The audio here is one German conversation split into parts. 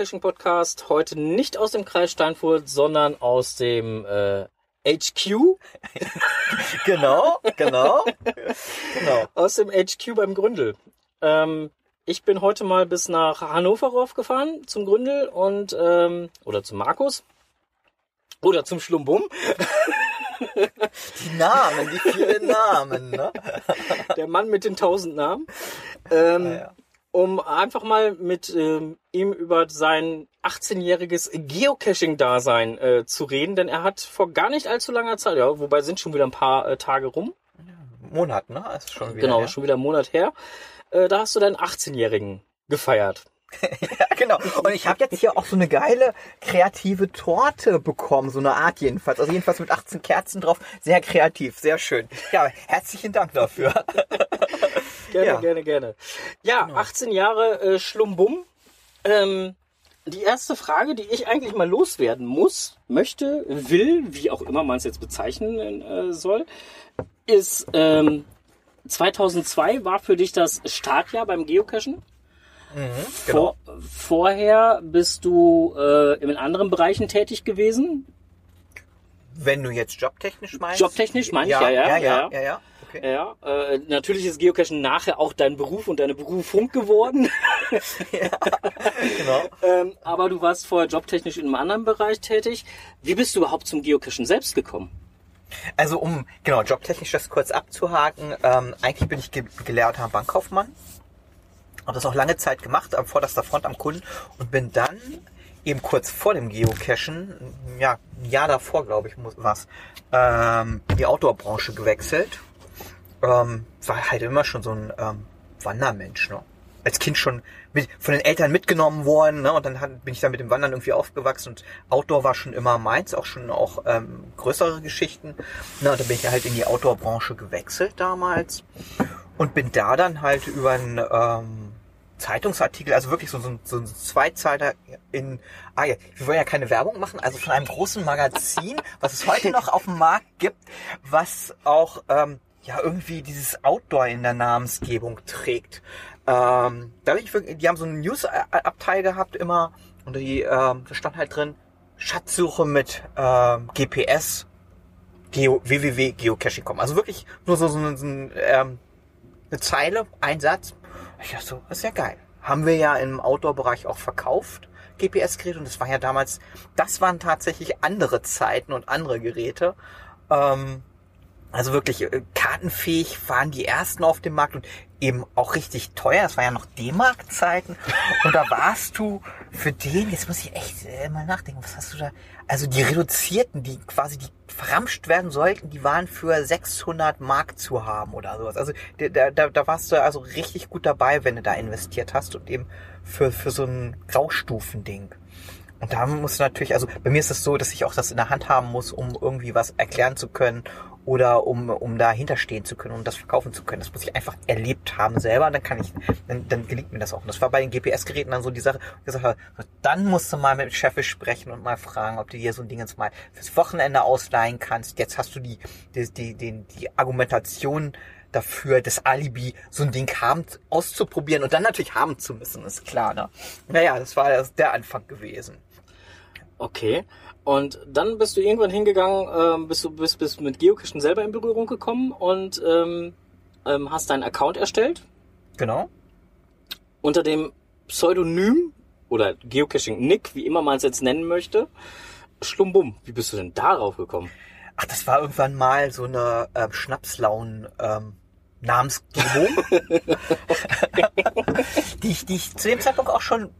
der Geocaching-Podcast heute nicht aus dem Kreis Steinfurt, sondern aus dem äh, HQ. genau, genau, genau. Aus dem HQ beim Gründel. Ähm, ich bin heute mal bis nach Hannover raufgefahren zum Gründel und ähm, oder zum Markus oder zum Schlumbum. Die Namen, die vielen Namen, ne? Der Mann mit den tausend Namen. Ähm, Ah, ja. Um einfach mal mit ähm, ihm über sein 18-jähriges Geocaching-Dasein äh, zu reden, denn er hat vor gar nicht allzu langer Zeit, ja, wobei sind schon wieder ein paar äh, Tage rum, Monat, ne? Ist schon wieder. genau, her. schon wieder einen Monat her, äh, da hast du deinen 18-jährigen gefeiert. Ja, genau. Und ich habe jetzt hier auch so eine geile kreative Torte bekommen, so eine Art jedenfalls. Also jedenfalls mit 18 Kerzen drauf. Sehr kreativ, sehr schön. Ja, herzlichen Dank dafür. Gerne, Ja. gerne, gerne. Ja, 18 Jahre äh, Schlumbum. Ähm, die erste Frage, die ich eigentlich mal loswerden muss, möchte, will, wie auch immer man es jetzt bezeichnen äh, soll, ist, ähm, 2002 war für dich das Startjahr beim Geocachen. Genau. Vor, vorher bist du äh, in anderen Bereichen tätig gewesen. Wenn du jetzt jobtechnisch meinst. Jobtechnisch meine ich, ja, ja, ja, ja, ja. ja, ja, ja. Okay. Ja, äh, natürlich ist Geocachen nachher auch dein Beruf und deine Berufung geworden. Genau. Ähm, aber du warst vorher jobtechnisch in einem anderen Bereich tätig. Wie bist du überhaupt zum Geocachen selbst gekommen? Also um genau jobtechnisch das kurz abzuhaken, ähm, eigentlich bin ich ge gelehrter Bankkaufmann. Habe das auch lange Zeit gemacht, am vorderster Front am Kunden und bin dann eben kurz vor dem Geocachen, ja, ein Jahr davor, glaube ich, muss was, ähm, die Outdoor-Branche gewechselt. Ähm, war halt immer schon so ein ähm, Wandermensch, ne? Als Kind schon mit, von den Eltern mitgenommen worden, ne? Und dann hat, bin ich dann mit dem Wandern irgendwie aufgewachsen und Outdoor war schon immer meins, auch schon auch ähm, größere Geschichten. Na, und dann bin ich halt in die Outdoor-Branche gewechselt damals und bin da dann halt über einen ähm, Zeitungsartikel, also wirklich so, so, ein- so ein Zweizeiler in, ah ja, wir wollen ja keine Werbung machen, also von einem großen Magazin, was es heute noch auf dem Markt gibt, was auch ähm, ja irgendwie dieses Outdoor in der Namensgebung trägt. Ähm, da ich wirklich, die haben so einen News-Abteil gehabt immer und die, ähm, da stand halt drin, Schatzsuche mit ähm, GPS, Geo, www.geocaching.com. Also wirklich nur so, so, ein- so ein, ähm, eine Zeile, ein Satz. Ich dachte so, ist ja geil. Haben wir ja im Outdoor-Bereich auch verkauft, GPS-Geräte. Und das war ja damals, das waren tatsächlich andere Zeiten und andere Geräte. Ähm, also wirklich äh, kartenfähig waren die ersten auf dem Markt und eben auch richtig teuer. Das war ja noch D-Mark-Zeiten. Und da warst du für den, jetzt muss ich echt äh, mal nachdenken, was hast du da? Also die reduzierten, die quasi die verramscht werden sollten, die waren für 600 Mark zu haben oder sowas. Also da, da, da warst du also richtig gut dabei, wenn du da investiert hast und eben für, für so ein Graustufending. Und da muss natürlich, also bei mir ist es so, dass ich auch das in der Hand haben muss, um irgendwie was erklären zu können oder um, um dahinter stehen zu können, um das verkaufen zu können. Das muss ich einfach erlebt haben selber, dann kann ich, dann, dann gelingt mir das auch. Und das war bei den GPS-Geräten dann so die Sache, habe, so, dann musst du mal mit dem Chef sprechen und mal fragen, ob du dir so ein Ding jetzt mal fürs Wochenende ausleihen kannst. Jetzt hast du die, die, die, die, die Argumentation dafür, das Alibi, so ein Ding haben, auszuprobieren und dann natürlich haben zu müssen, ist klar, ne? Naja, das war der Anfang gewesen. Okay. Und dann bist du irgendwann hingegangen, ähm, bist du bist, bist mit Geocachen selber in Berührung gekommen und ähm, ähm, hast deinen Account erstellt Genau. unter dem Pseudonym oder Geocaching Nick, wie immer man es jetzt nennen möchte. Schlumbum. Wie bist du denn darauf gekommen? Ach, das war irgendwann mal so eine ähm, Schnapslauen ähm, Namensgebung, die, ich, die ich zu dem Zeitpunkt auch schon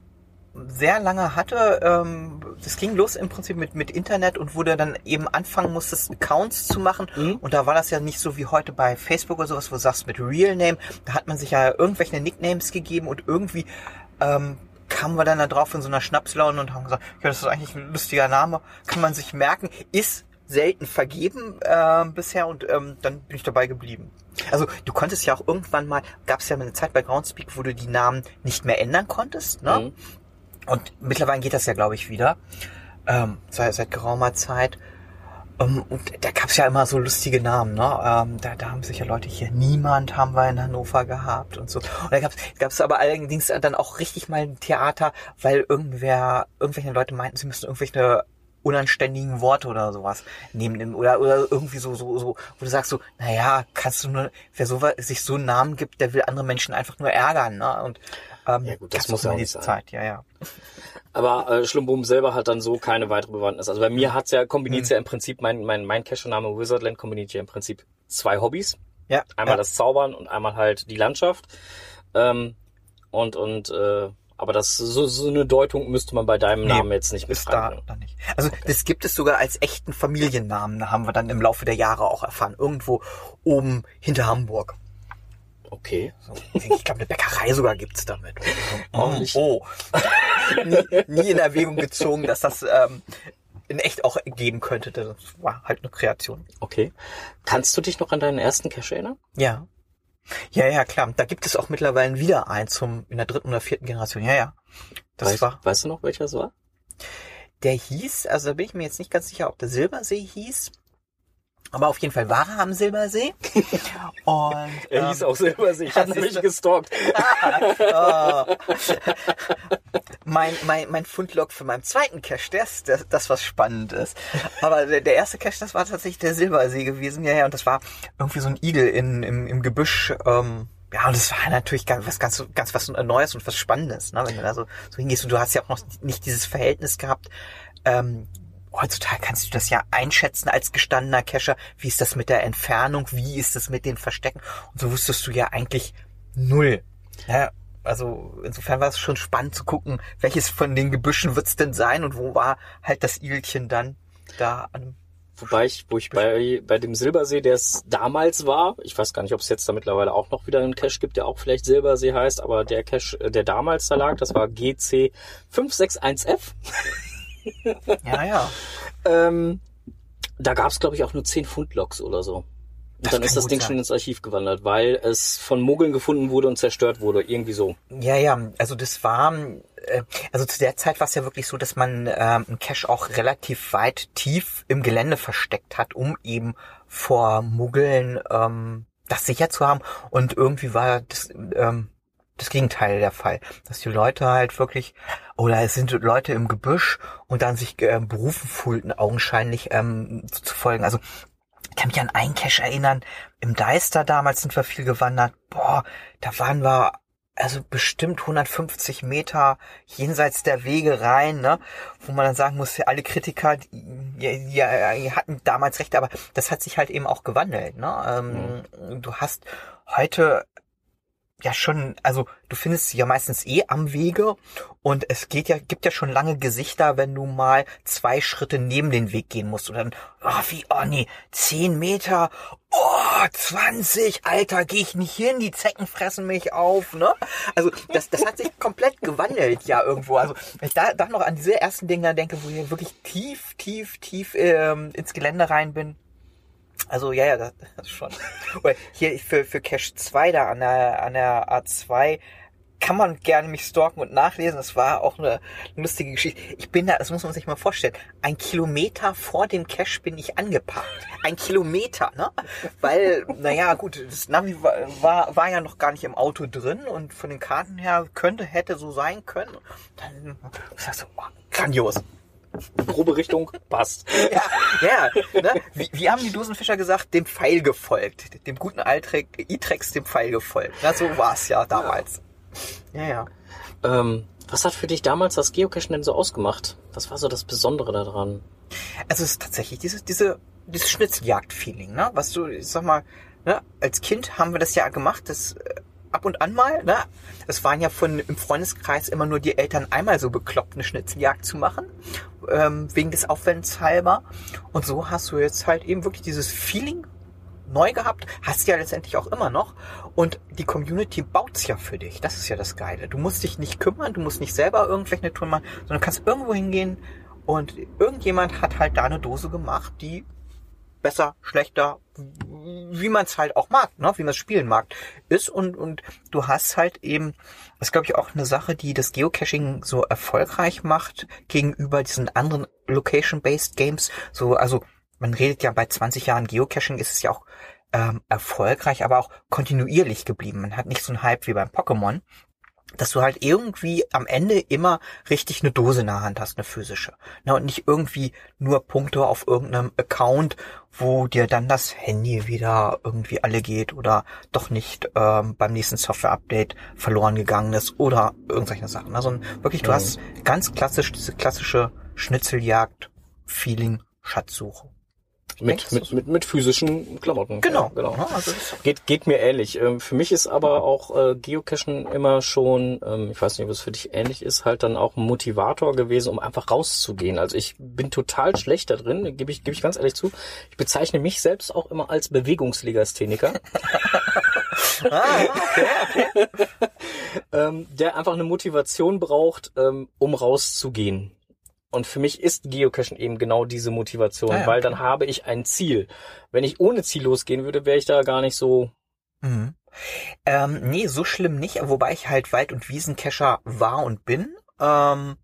sehr lange hatte. Ähm, das ging los im Prinzip mit, mit Internet und wo du dann eben anfangen musstest, Accounts zu machen. Mhm. Und da war das ja nicht so wie heute bei Facebook oder sowas, wo du sagst mit Real Name. Da hat man sich ja irgendwelche Nicknames gegeben und irgendwie ähm, kamen wir dann da drauf in so einer Schnapslaune und haben gesagt, ja, das ist eigentlich ein lustiger Name, kann man sich merken, ist selten vergeben äh, bisher und ähm, dann bin ich dabei geblieben. Also du konntest ja auch irgendwann mal, gab es ja mal eine Zeit bei Groundspeak, wo du die Namen nicht mehr ändern konntest, ne? Mhm. Und mittlerweile geht das ja, glaube ich, wieder. Ähm, seit, seit geraumer Zeit. Ähm, und da gab's ja immer so lustige Namen, ne? Ähm, da, da haben sicher Leute hier, niemand haben wir in Hannover gehabt und so. Und da gab's, gab's aber allerdings dann auch richtig mal ein Theater, weil irgendwer, irgendwelche Leute meinten, sie müssten irgendwelche unanständigen Worte oder sowas nehmen oder oder irgendwie so so so wo du sagst so naja kannst du nur wer so sich so einen Namen gibt der will andere Menschen einfach nur ärgern ne und ähm, Ja, gut, das muss ja auch nicht sein. Zeit ja ja Aber äh, Schlumbum selber hat dann so keine weitere Bewandtnis. Also bei mir hat's ja kombiniert Mhm. ja im Prinzip mein mein mein Cache-Name Wizardland kombiniert ja im Prinzip zwei Hobbys. ja Einmal ja. das Zaubern und einmal halt die Landschaft. Ähm, und und äh, aber das so, so eine Deutung müsste man bei deinem Nee, Namen jetzt nicht mit ist da, da nicht. Also das gibt es sogar als echten Familiennamen, haben wir dann im Laufe der Jahre auch erfahren. Irgendwo oben hinter Hamburg. Okay. Ich glaube, eine Bäckerei sogar gibt's damit. Nicht. Oh. nie, nie in Erwägung gezogen, dass das ähm, in echt auch geben könnte. Das war halt eine Kreation. Okay. Kannst du dich noch an deinen ersten Cache erinnern? Ja. Ja, ja, klar. Da gibt es auch mittlerweile wieder einen zum in der dritten oder vierten Generation. Ja, ja. Das weißt, war. weißt du noch, welcher es war? Der hieß, also da bin ich mir jetzt nicht ganz sicher, ob der Silbersee hieß. Aber auf jeden Fall war er am Silbersee. Und, Er ähm, hieß auch Silbersee. Ich habe nämlich gestalkt. Oh. mein, mein, mein Fundlog für meinen zweiten Cache, das, das, das was spannend ist. Aber der, der erste Cache, das war tatsächlich der Silbersee gewesen. Ja, ja, und das war irgendwie so ein Igel in, im, im Gebüsch. Ähm, ja, und das war natürlich ganz, was ganz, ganz was Neues und was Spannendes, ne? wenn du da so, so hingehst. Und du hast ja auch noch nicht dieses Verhältnis gehabt. Ähm, heutzutage kannst du das ja einschätzen als gestandener Cacher. Wie ist das mit der Entfernung? Wie ist das mit den Verstecken? Und so wusstest du ja eigentlich null. Ja, also insofern war es schon spannend zu gucken, welches von den Gebüschen wird's denn sein und wo war halt das Igelchen dann da an Wobei ich, wo ich bei, bei dem Silbersee, der es damals war, ich weiß gar nicht, ob es jetzt da mittlerweile auch noch wieder einen Cache gibt, der auch vielleicht Silbersee heißt, aber der Cache, äh, der damals da lag, das war GC 561F. Ja, ja. Ähm, da gab es, glaube ich, auch nur 10 Fundlogs oder so. Und Das dann ist das Ding sein. schon ins Archiv gewandert, weil es von Muggeln gefunden wurde und zerstört wurde. Irgendwie so. Ja, ja, also das war, äh, also zu der Zeit war es ja wirklich so, dass man ähm, einen Cache auch relativ weit tief im Gelände versteckt hat, um eben vor Muggeln ähm, das sicher zu haben. Und irgendwie war das, ähm, das Gegenteil der Fall, dass die Leute halt wirklich, oder es sind Leute im Gebüsch und dann sich äh, berufen fühlten, augenscheinlich ähm, zu, zu folgen. Also ich kann mich an einen Cache erinnern, im Deister damals sind wir viel gewandert. Boah, da waren wir also bestimmt 150 Meter jenseits der Wege rein, ne? wo man dann sagen muss, ja, alle Kritiker, die, die, die hatten damals recht, aber das hat sich halt eben auch gewandelt. Ne? Ähm, Du hast heute ja schon, also du findest sie ja meistens eh am Wege und es geht ja, gibt ja schon lange Gesichter, wenn du mal zwei Schritte neben den Weg gehen musst und dann, oh, wie, oh nee, zehn Meter, oh, 20, Alter, geh ich nicht hin, die Zecken fressen mich auf, ne? Also das, das hat sich komplett gewandelt ja irgendwo. Also wenn ich da, da noch an diese ersten Dinger denke, wo ich wirklich tief, tief, tief ähm, ins Gelände rein bin, also ja, ja, das, das schon. Hier für, für Cache 2 da an der, an der A2 kann man gerne mich stalken und nachlesen. Das war auch eine lustige Geschichte. Ich bin da, das muss man sich mal vorstellen, ein Kilometer vor dem Cache bin ich angeparkt. Ein Kilometer, ne? Weil, naja, gut, das Navi war, war, war ja noch gar nicht im Auto drin und von den Karten her könnte, hätte so sein können. Dann, ich sag so, oh, grandios. Grobe Richtung, passt. Ja, ja. Ne? Wie, wie haben die Dosenfischer gesagt? Dem Pfeil gefolgt. Dem guten Itrex dem Pfeil gefolgt. Na, so war's ja damals. Ja, ja. Ähm, was hat für dich damals das Geocachen denn so ausgemacht? Was war so das Besondere daran? Also es ist tatsächlich diese, diese, dieses Schnitzeljagd-Feeling, ne? Was du, ich sag mal, ne? als Kind haben wir das ja gemacht, das äh, ab und an mal, ne? Es waren ja von im Freundeskreis immer nur die Eltern einmal so bekloppt, eine Schnitzeljagd zu machen, ähm, wegen des Aufwänds halber. Und so hast du jetzt halt eben wirklich dieses Feeling neu gehabt, hast ja letztendlich auch immer noch. Und die Community baut's ja für dich. Das ist ja das Geile. Du musst dich nicht kümmern, du musst nicht selber irgendwelche Touren machen, sondern kannst irgendwo hingehen und irgendjemand hat halt da eine Dose gemacht, die besser, schlechter, wie man es halt auch mag, ne? wie man es spielen mag, ist und und du hast halt eben, das ist glaube ich auch eine Sache, die das Geocaching so erfolgreich macht gegenüber diesen anderen Location-based Games, so also man redet ja bei 20 Jahren Geocaching ist es ja auch ähm, erfolgreich, aber auch kontinuierlich geblieben. Man hat nicht so einen Hype wie beim Pokémon, dass du halt irgendwie am Ende immer richtig eine Dose in der Hand hast, eine physische. Na, und nicht irgendwie nur Punkte auf irgendeinem Account, wo dir dann das Handy wieder irgendwie alle geht oder doch nicht ähm, beim nächsten Software-Update verloren gegangen ist oder irgendwelche Sachen. Also wirklich, du Mhm. hast ganz klassisch diese klassische Schnitzeljagd-Feeling, Schatzsuche. Mit, mit, mit, mit physischen Klamotten. Genau, Ja, genau. Ja, also Geht, geht mir ähnlich. Ähm, Für mich ist aber auch äh, Geocachen immer schon, ähm, ich weiß nicht, ob es für dich ähnlich ist, halt dann auch ein Motivator gewesen, um einfach rauszugehen. Also ich bin total schlecht da drin, gebe ich, gebe ich ganz ehrlich zu. Ich bezeichne mich selbst auch immer als Bewegungslegastheniker, ah, okay. ähm, der einfach eine Motivation braucht, um rauszugehen. Und für mich ist Geocachen eben genau diese Motivation, Ah ja, weil okay. dann habe ich ein Ziel. Wenn ich ohne Ziel losgehen würde, wäre ich da gar nicht so Mhm. Ähm, nee, so schlimm nicht, wobei ich halt Wald- und Wiesencacher war und bin. Ähm,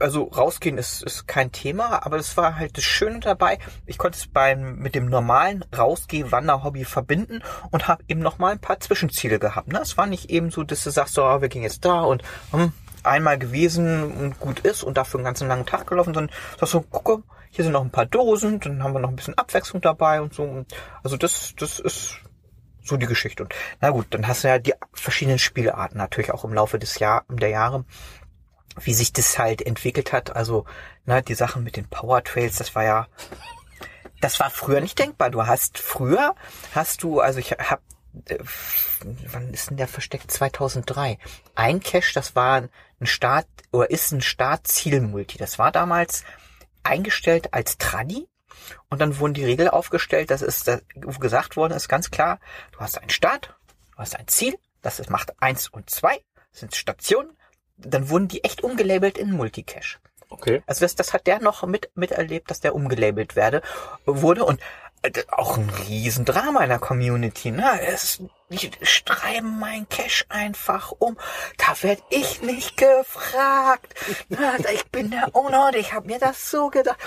also rausgehen ist, ist kein Thema, aber das war halt das Schöne dabei. Ich konnte es beim mit dem normalen Rausgeh-Wander-Hobby verbinden und habe eben noch mal ein paar Zwischenziele gehabt. Ne? Es war nicht eben so, dass du sagst, so, ah, wir gehen jetzt da und hm, einmal gewesen und gut ist und dafür einen ganzen langen Tag gelaufen, sondern sagst so, gucke, hier sind noch ein paar Dosen, dann haben wir noch ein bisschen Abwechslung dabei und so. Also das, das ist so die Geschichte. Und na gut, dann hast du ja die verschiedenen Spielarten natürlich auch im Laufe des Jahr, der Jahre, wie sich das halt entwickelt hat. Also, na, die Sachen mit den Power Trails, das war ja, das war früher nicht denkbar. Du hast früher, hast du, also ich hab, äh, wann ist denn der versteckt? 2003. Ein Cache, das war ein Start, oder ist ein Start-Ziel-Multi. Das war damals eingestellt als Tradi. Und dann wurden die Regeln aufgestellt, das ist das, gesagt worden ist, ganz klar, du hast einen Start, du hast ein Ziel, das ist, macht eins und zwei, das sind Stationen, dann wurden die echt umgelabelt in Multicache. okay. Also das, das hat der noch mit miterlebt, dass der umgelabelt werde, wurde und äh, auch ein Riesendrama in der Community. Ne? Es, die schreiben mein Cache einfach um. Da werd ich nicht gefragt. Ich bin der Owner und ich habe mir das so gedacht.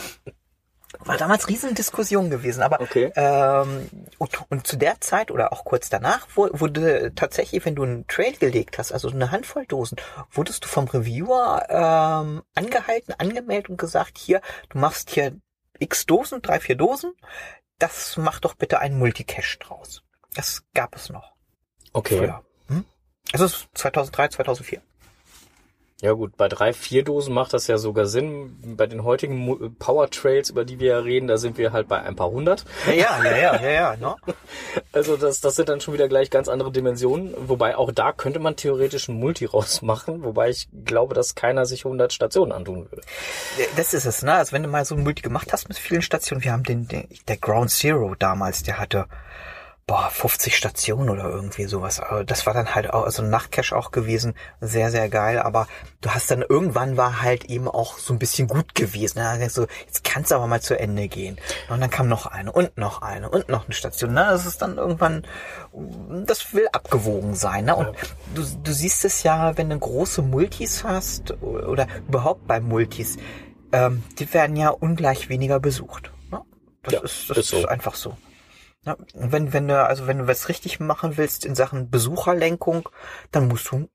War damals Riesendiskussion gewesen, aber Okay. ähm, und, und zu der Zeit oder auch kurz danach wu- wurde tatsächlich, wenn du einen Trail gelegt hast, also eine Handvoll Dosen, wurdest du vom Reviewer ähm, angehalten, angemeldet und gesagt, hier, du machst hier x Dosen, drei, vier Dosen, das mach doch bitte einen Multicache draus. Das gab es noch. Okay. Früher. Hm? Es ist 2003, 2004. Ja gut, bei drei, vier Dosen macht das ja sogar Sinn. Bei den heutigen Power Trails, über die wir ja reden, da sind wir halt bei ein paar hundert. Ja, ja, ja, ja, ja, ja ne? Also das, das sind dann schon wieder gleich ganz andere Dimensionen. Wobei auch da könnte man theoretisch ein Multi rausmachen. Wobei ich glaube, dass keiner sich 100 Stationen antun würde. Das ist es, ne? Also wenn du mal so ein Multi gemacht hast mit vielen Stationen, wir haben den, den der Ground Zero damals, der hatte boah, 50 Stationen oder irgendwie sowas. Das war dann halt auch, also ein Nachtcache auch gewesen, sehr, sehr geil. Aber du hast dann irgendwann war halt eben auch so ein bisschen gut gewesen. Dann denkst du, jetzt kann's aber mal zu Ende gehen. Und dann kam noch eine und noch eine und noch eine Station. Ne? Das ist dann irgendwann, das will abgewogen sein. Ne? Und du, du siehst es ja, wenn du große Multis hast oder überhaupt bei Multis, ähm, die werden ja ungleich weniger besucht. Ne? Das, Ja, ist, das ist so. ist einfach so. Ja, wenn, wenn du, also wenn du was richtig machen willst in Sachen Besucherlenkung, dann musst du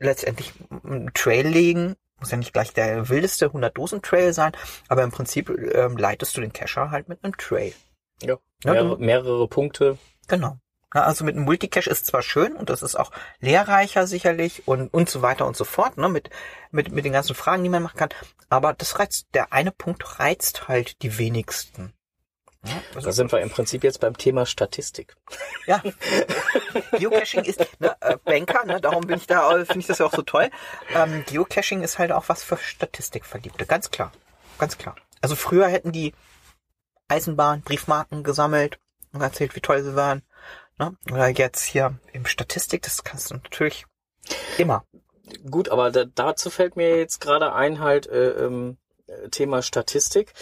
letztendlich einen Trail legen. Muss ja nicht gleich der wildeste 100-Dosen-Trail sein, aber im Prinzip ähm, leitest du den Cacher halt mit einem Trail. Ja. Ja, Mehrere, mehrere Punkte. Genau. Ja, also mit einem Multicache ist zwar schön und das ist auch lehrreicher sicherlich und, und so weiter und so fort, ne, mit, mit, mit den ganzen Fragen, die man machen kann, aber das reizt, der eine Punkt reizt halt die wenigsten. Ja, also- Da sind wir im Prinzip jetzt beim Thema Statistik. Ja. Geocaching ist ne, äh, Banker, ne, darum bin ich da, finde ich das ja auch so toll. Ähm, Geocaching ist halt auch was für Statistikverliebte, ganz klar. Ganz klar. Also früher hätten die Eisenbahn, Briefmarken gesammelt und erzählt, wie toll sie waren. Ne? Oder jetzt hier im Statistik, das kannst du natürlich immer. Gut, aber da, dazu fällt mir jetzt gerade ein halt äh, ähm, äh, Thema Statistik.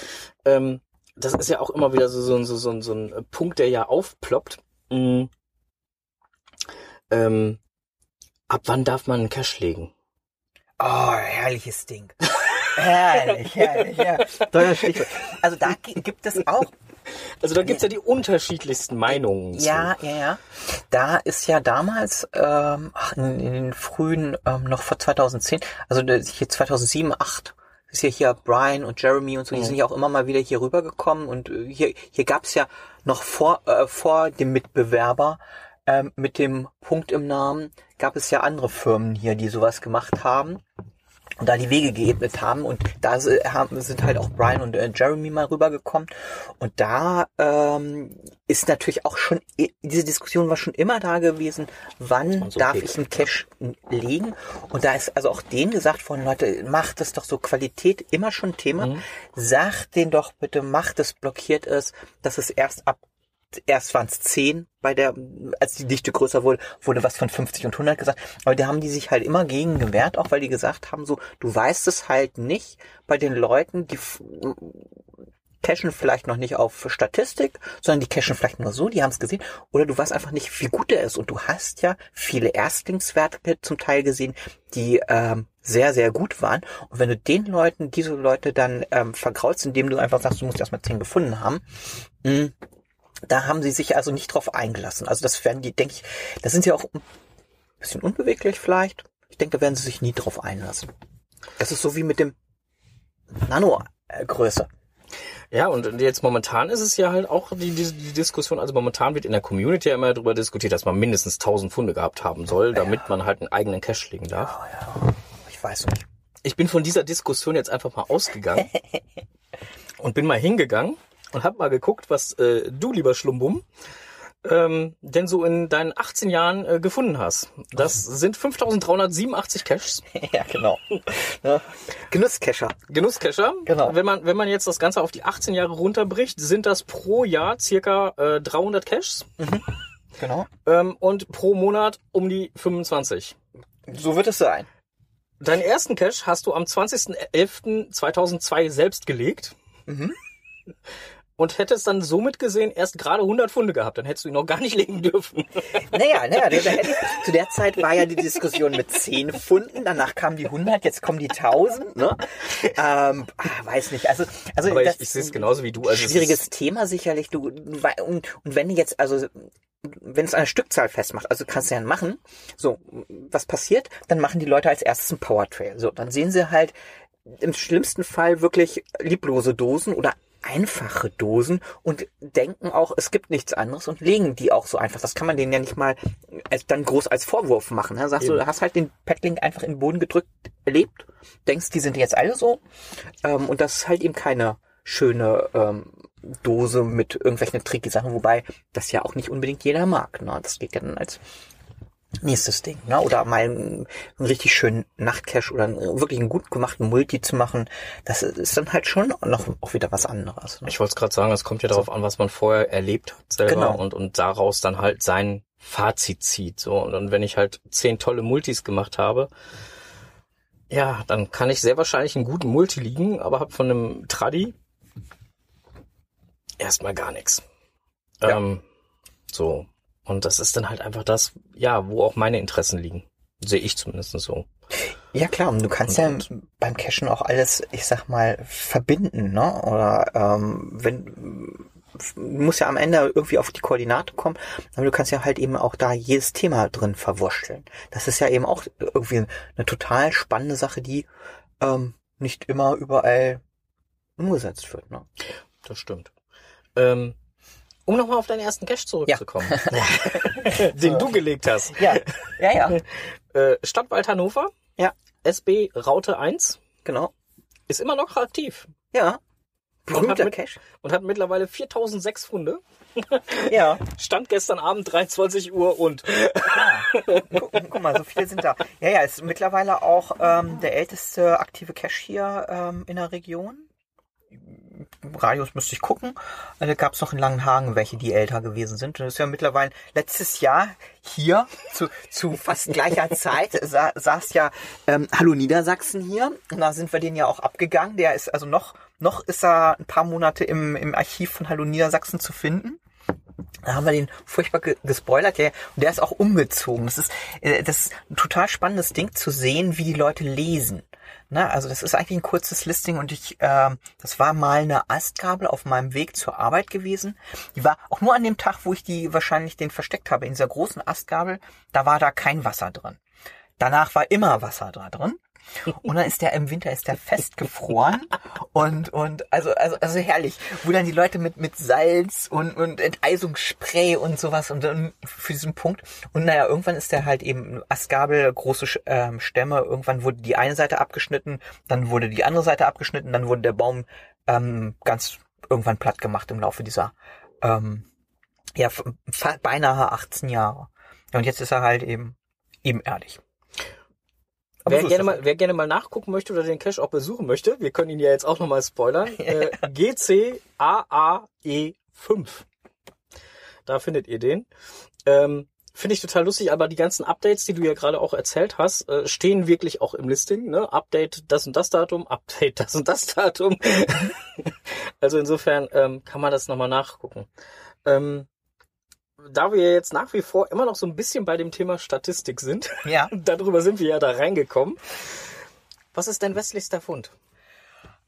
Ähm, das ist ja auch immer wieder so, so, so, so, so ein Punkt, der ja aufploppt. Mm. Ähm, ab wann darf man einen Cache legen? Oh, herrliches Ding. Herrlich, herrlich, ja. Also da gi- gibt es auch Also da gibt's ja die unterschiedlichsten Meinungen. zu. Ja, ja, ja. Da ist ja damals, ähm, ach, in, in den frühen, ähm, noch vor 2010, also das- hier 2007, 2008, ist ja hier Brian und Jeremy und so, die sind ja auch immer mal wieder hier rübergekommen und äh, hier, hier gab's ja noch vor, äh, vor dem Mitbewerber ähm, mit dem Punkt im Namen, gab es ja andere Firmen hier, die sowas gemacht haben und da die Wege geebnet haben. Und da haben, sind halt auch Brian und äh, Jeremy mal rübergekommen. Und da ähm, ist natürlich auch schon diese Diskussion war schon immer da gewesen, wann so darf ich einen Cache legen? Und da ist also auch denen gesagt worden, Leute, macht das doch so. Qualität immer schon Thema, Mhm. sagt den doch bitte, macht es, blockiert es, dass es erst ab erst waren es 10 bei der, als die Dichte größer wurde, wurde was von 50 und 100 gesagt. Aber da haben die sich halt immer gegen gewehrt, auch weil die gesagt haben, so, du weißt es halt nicht bei den Leuten, die cashen vielleicht noch nicht auf Statistik, sondern die cashen vielleicht nur so, die haben es gesehen, oder du weißt einfach nicht, wie gut er ist. Und du hast ja viele Erstlingswerte zum Teil gesehen, die ähm, sehr, sehr gut waren. Und wenn du den Leuten, diese Leute dann ähm, vergraulst, indem du einfach sagst, du musst erstmal 10 gefunden haben, mh, da haben sie sich also nicht drauf eingelassen. Also das werden die, denke ich, das sind ja auch ein bisschen unbeweglich vielleicht. Ich denke, da werden sie sich nie drauf einlassen. Das ist so wie mit dem Nano-Größe. Ja, und jetzt momentan ist es ja halt auch die, die, die Diskussion, also momentan wird in der Community ja immer darüber diskutiert, dass man mindestens 1000 Funde gehabt haben soll, damit man halt einen eigenen Cache legen darf. Ich weiß nicht. Ich bin von dieser Diskussion jetzt einfach mal ausgegangen und bin mal hingegangen und hab mal geguckt, was äh, du, lieber Schlumbum, ähm, denn so in deinen 18 Jahren äh, gefunden hast. Das sind 5387 Caches. ja, genau. Ne? Genusscacher. Genusscacher. Genau. Wenn man, wenn man jetzt das Ganze auf die 18 Jahre runterbricht, sind das pro Jahr circa äh, 300 Caches Genau. ähm, und pro Monat um die 25. So wird es sein. Deinen ersten Cache hast du am 20.11.2002 selbst gelegt. Mhm. Und hättest dann somit gesehen erst gerade 100 Funde gehabt. Dann hättest du ihn noch gar nicht legen dürfen. Naja, naja, da hätte ich, zu der Zeit war ja die Diskussion mit 10 Funden, danach kamen die 100, jetzt kommen die 1000, ne? Ähm, ah, weiß nicht, also, also Aber ich, ich sehe es genauso wie du. Also es schwieriges Thema sicherlich. Du, und, und wenn du jetzt also wenn es eine Stückzahl festmacht, also kannst du ja machen. So, was passiert? Dann machen die Leute als erstes einen Powertrail. So, dann sehen sie halt im schlimmsten Fall wirklich lieblose Dosen oder einfache Dosen und denken auch, es gibt nichts anderes und legen die auch so einfach. Das kann man denen ja nicht mal als, dann groß als Vorwurf machen. Ne? Sagst du, Eben. du hast halt den Paddling einfach in den Boden gedrückt, erlebt, denkst, die sind jetzt alle so ähm, und das ist halt eben keine schöne ähm, Dose mit irgendwelchen tricky Sachen, wobei das ja auch nicht unbedingt jeder mag. Ne? Das geht ja dann als nächstes Ding. Ne? Oder mal einen, einen richtig schönen Nachtcash oder einen, wirklich einen gut gemachten Multi zu machen, das ist dann halt schon noch auch wieder was anderes. Ne? Ich wollte es gerade sagen, es kommt ja darauf an, was man vorher erlebt hat selber Genau. und, und daraus dann halt sein Fazit zieht. So, und dann, wenn ich halt zehn tolle Multis gemacht habe, ja, dann kann ich sehr wahrscheinlich einen guten Multi liegen, aber hab von einem Tradi erstmal gar nichts. Ja. Ähm, so. Und das ist dann halt einfach das, ja, wo auch meine Interessen liegen. Sehe ich zumindest so. Ja klar, und du kannst Und- ja beim Cashen auch alles, ich sag mal, verbinden, ne? Oder ähm, wenn du musst ja am Ende irgendwie auf die Koordinate kommen, aber du kannst ja halt eben auch da jedes Thema drin verwurschteln. Das ist ja eben auch irgendwie eine total spannende Sache, die ähm, nicht immer überall umgesetzt wird. Ne? Das stimmt. Ähm, um nochmal auf deinen ersten Cache zurückzukommen, den du gelegt hast. Ja, ja, ja, Äh, Stadtwald Hannover, Ja. SB Raute 1, genau. ist immer noch aktiv Ja. Und hat Berühmter mit- Cache. und hat mittlerweile 4006 Funde. Ja. Stand gestern Abend 23 Uhr und Guck, guck mal, so viele sind da. Ja, ja, ist mittlerweile auch ähm, der älteste aktive Cache hier ähm, in der Region. Radius müsste ich gucken. Also gab es noch in Langenhagen welche, die älter gewesen sind. Und das ist ja mittlerweile letztes Jahr hier zu, zu fast gleicher Zeit sa saß ja ähm, Hallo Niedersachsen hier. Und da sind wir den ja auch abgegangen. Der ist also noch, noch ist er ein paar Monate im, im Archiv von Hallo Niedersachsen zu finden. Da haben wir den furchtbar ge gespoilert, der, und der ist auch umgezogen. Das ist, äh, das ist ein total spannendes Ding zu sehen, wie die Leute lesen. Na, also das ist eigentlich ein kurzes Listing und ich, ähm, das war mal eine Astgabel auf meinem Weg zur Arbeit gewesen. Die war auch nur an dem Tag, wo ich die wahrscheinlich den versteckt habe, in dieser großen Astgabel, da war da kein Wasser drin. Danach war immer Wasser da drin. Und dann ist der im Winter ist der festgefroren und und also also also herrlich, wo dann die Leute mit mit Salz und und Enteisungsspray und sowas und dann für diesen Punkt und naja irgendwann ist der halt eben Astgabel große ähm, Stämme. Irgendwann wurde die eine Seite abgeschnitten, dann wurde die andere Seite abgeschnitten, dann wurde der Baum ähm, ganz irgendwann platt gemacht im Laufe dieser ähm, ja beinahe 18 Jahre. Ja, und jetzt ist er halt eben ebenerdig. Wer, so gerne mal, wer gerne mal nachgucken möchte oder den Cache auch besuchen möchte, wir können ihn ja jetzt auch nochmal spoilern. äh, GCAAE5. Da findet ihr den. Ähm, Finde ich total lustig, aber die ganzen Updates, die du ja gerade auch erzählt hast, äh, stehen wirklich auch im Listing. Ne? Update das und das Datum, Update das und das Datum. also insofern ähm, kann man das nochmal nachgucken. Ähm, da wir jetzt nach wie vor immer noch so ein bisschen bei dem Thema Statistik sind, Ja. darüber sind wir ja da reingekommen. Was ist dein westlichster Fund?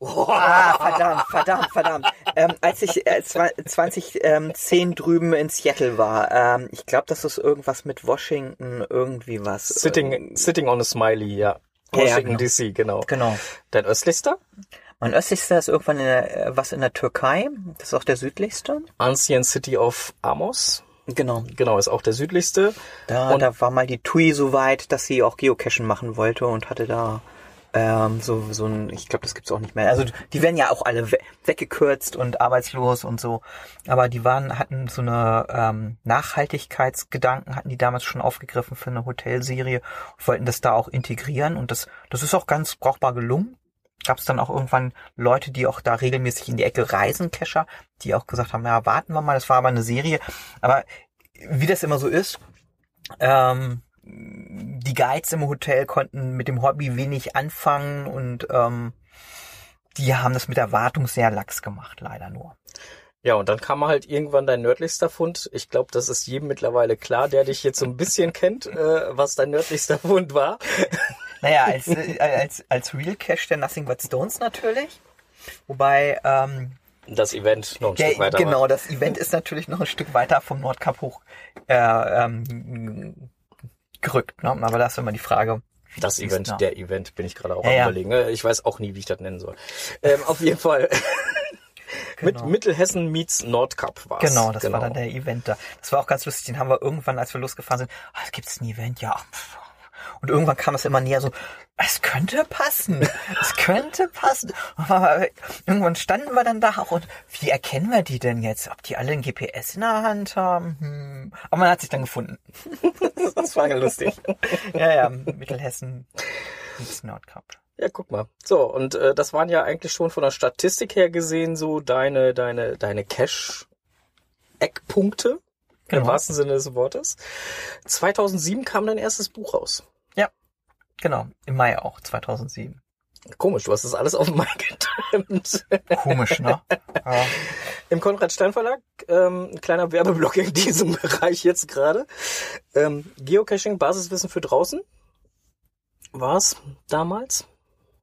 Ah, verdammt, verdammt, verdammt. Ähm, als ich äh, 2010 drüben in Seattle war, ähm, ich glaube, das ist irgendwas mit Washington, irgendwie was. Sitting, Ähm, sitting on a Smiley, ja. Ja, ja, Washington genau. DC, genau. genau. Dein östlichster? Mein östlichster ist irgendwann in der, äh, was in der Türkei. Das ist auch der südlichste. Ancient City of Amos. Genau. Genau, ist auch der südlichste. Da, Und- da war mal die TUI so weit, dass sie auch Geocachen machen wollte und hatte da ähm, so, so ein, ich glaube, das gibt's auch nicht mehr. Also die werden ja auch alle we weggekürzt und arbeitslos und so. Aber die waren, hatten so eine ähm, Nachhaltigkeitsgedanken, hatten die damals schon aufgegriffen für eine Hotelserie und wollten das da auch integrieren. Und das, das ist auch ganz brauchbar gelungen. Gab es dann auch irgendwann Leute, die auch da regelmäßig in die Ecke reisen, Cacher, die auch gesagt haben, ja, warten wir mal, das war aber eine Serie. Aber wie das immer so ist, ähm, die Guides im Hotel konnten mit dem Hobby wenig anfangen und ähm, die haben das mit der Wartung sehr lax gemacht, leider nur. Ja, und dann kam halt irgendwann dein nördlichster Fund. Ich glaube, das ist jedem mittlerweile klar, der dich jetzt so ein bisschen kennt, äh, was dein nördlichster Fund war. Naja, als, äh, als, als Real Cash der Nothing But Stones natürlich. Wobei, ähm, Das Event noch ein der, Stück weiter genau, war. das Event ist natürlich noch ein Stück weiter vom Nordkap hoch äh, ähm, gerückt. Ne? Aber da ist immer die Frage. Das Event, ne? der Event, bin ich gerade auch Ja, am ja. überlegen. ne? Ich weiß auch nie, wie ich das nennen soll. Ähm, auf jeden Fall. Mit Genau. Mittelhessen meets Nordkap war's. Genau, das war dann der Event da. Das war auch ganz lustig. Den haben wir irgendwann, als wir losgefahren sind, ah, es gibt ein Event, ja. pff. Und irgendwann kam es immer näher so, es könnte passen. Es könnte passen. Aber irgendwann standen wir dann da auch und wie erkennen wir die denn jetzt? Ob die alle ein GPS in der Hand haben? Hm. Aber man hat sich dann gefunden. Das war ja lustig. Ja, ja, Mittelhessen Nordkap. Ja, guck mal. So, und äh, das waren ja eigentlich schon von der Statistik her gesehen so deine, deine, deine Cash-Eckpunkte. Im Genau. wahrsten Sinne des Wortes. 2007 kam dein erstes Buch raus. Genau, im Mai auch, 2007. Komisch, du hast das alles auf einmal getrimmt. Komisch, ne? Ja. Im Konrad Stein Verlag, ähm, ein kleiner Werbeblock in diesem Bereich jetzt gerade. Ähm, Geocaching, Basiswissen für draußen. War's damals?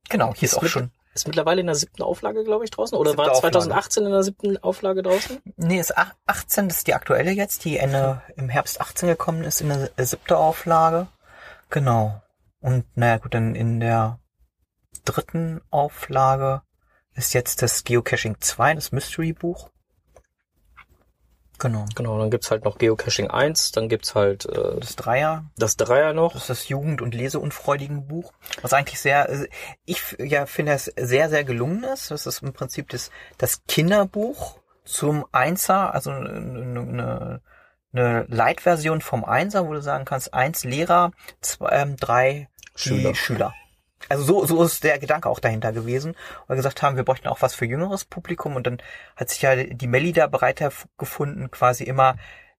Genau, hier ist auch mit- schon Ist mittlerweile in der siebten Auflage, glaube ich, draußen. Oder Siebte war Auflage. 2018 in der siebten Auflage draußen? Nee, ist ach- 18, das ist die aktuelle jetzt, die Ende im Herbst 18 gekommen ist, in der äh, siebte Auflage. Genau. Und naja gut, dann in der dritten Auflage ist jetzt das Geocaching 2, das Mystery-Buch. Genau. Genau, dann gibt's halt noch Geocaching 1, dann gibt's halt äh, Das Dreier, das Dreier noch. das ist das Jugend- und Leseunfreudigen Buch, was eigentlich sehr, ich ja finde es sehr, sehr gelungen ist. Das ist im Prinzip das, das Kinderbuch zum Einser, also eine, eine Light-Version vom Einser, wo du sagen kannst, eins Lehrer, zwei, ähm, drei die Schüler. Schüler. Also so, so ist der Gedanke auch dahinter gewesen, weil wir gesagt haben, wir bräuchten auch was für jüngeres Publikum und dann hat sich ja die Melli da bereit gefunden, quasi immer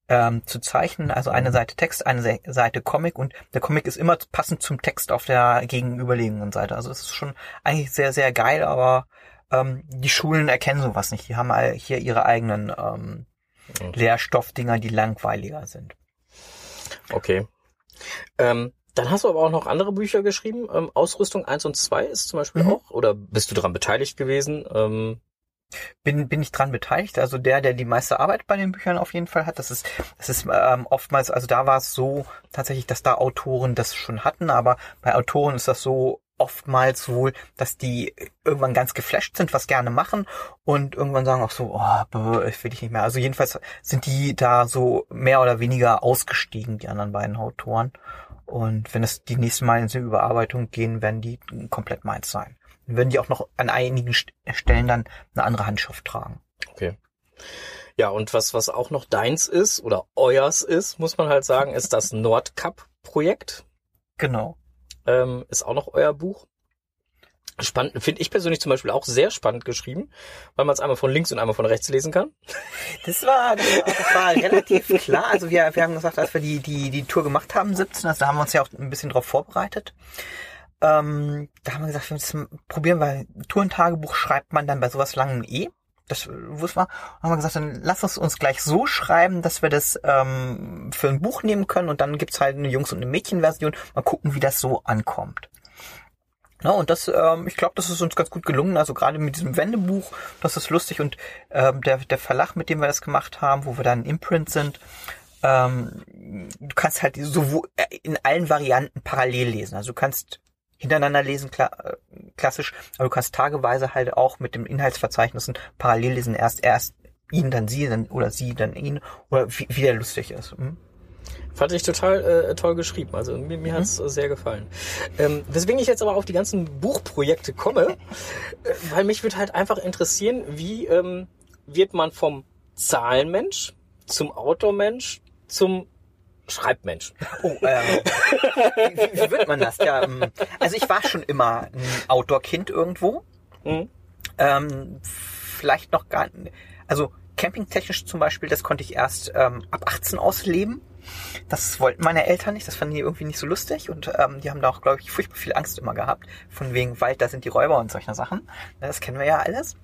ähm, zu zeichnen, also eine Seite Text, eine Se Seite Comic und der Comic ist immer passend zum Text auf der gegenüberliegenden Seite. Also es ist schon eigentlich sehr, sehr geil, aber ähm, die Schulen erkennen sowas nicht. Die haben hier ihre eigenen ähm, Mhm. Lehrstoffdinger, die langweiliger sind. Okay. Ähm, dann hast du aber auch noch andere Bücher geschrieben. Ähm, Ausrüstung 1 und 2 ist zum Beispiel Mhm. auch. Oder bist du daran beteiligt gewesen? Ähm, bin, bin ich dran beteiligt. Also der, der die meiste Arbeit bei den Büchern auf jeden Fall hat, das ist, das ist ähm, oftmals, also da war es so tatsächlich, dass da Autoren das schon hatten, aber bei Autoren ist das so oftmals wohl, dass die irgendwann ganz geflasht sind, was gerne machen und irgendwann sagen auch so, oh, bäh, ich will dich nicht mehr. Also jedenfalls sind die da so mehr oder weniger ausgestiegen, die anderen beiden Autoren. Und wenn es die nächsten Mal in die Überarbeitung gehen, werden die komplett meins sein. Dann werden die auch noch an einigen St- Stellen dann eine andere Handschrift tragen. okay. Ja, und was, was auch noch deins ist oder euers ist, muss man halt sagen, ist das Nordcup-Projekt. Genau. Ähm, ist auch noch euer Buch. Spannend, finde ich persönlich zum Beispiel auch sehr spannend geschrieben, weil man es einmal von links und einmal von rechts lesen kann. Das war, das war, relativ klar. Also wir, wir haben gesagt, als wir die, die, die Tour gemacht haben, 17, also da haben wir uns ja auch ein bisschen drauf vorbereitet. Ähm, da haben wir gesagt, wir müssen probieren, weil Tourentagebuch schreibt man dann bei sowas langem eh. Das wussten wir. Haben wir gesagt, dann lass uns uns gleich so schreiben, dass wir das ähm, für ein Buch nehmen können und dann gibt's halt eine Jungs- und eine Mädchenversion. Mal gucken, wie das so ankommt. Ja, und das, ähm, ich glaube, das ist uns ganz gut gelungen. Also gerade mit diesem Wendebuch, das ist lustig. Und ähm, der, der Verlag, mit dem wir das gemacht haben, wo wir dann Imprint sind, ähm, du kannst halt sowohl äh, in allen Varianten parallel lesen. Also du kannst hintereinander lesen, kla äh, klassisch, aber du kannst tageweise halt auch mit den Inhaltsverzeichnissen parallel lesen. Erst erst ihn, dann sie, dann oder sie, dann ihn oder wie, wie der lustig ist. Hm? Fand ich total äh, toll geschrieben. Also mir, mir hat's äh, sehr gefallen. Ähm, weswegen ich jetzt aber auf die ganzen Buchprojekte komme, äh, weil mich würde halt einfach interessieren, wie ähm, wird man vom Zahlenmensch zum Autormensch zum Schreibmensch? Oh, ähm, wie, wie, wird man das? Ja, ähm, also ich war schon immer ein Outdoor-Kind irgendwo. Mhm. Ähm, vielleicht noch gar also campingtechnisch zum Beispiel, das konnte ich erst ähm, ab 18 ausleben. Das wollten meine Eltern nicht, das fanden die irgendwie nicht so lustig und ähm, die haben da auch, glaube ich, furchtbar viel Angst immer gehabt, von wegen Wald, da sind die Räuber und solche Sachen. Ja, Das kennen wir ja alles.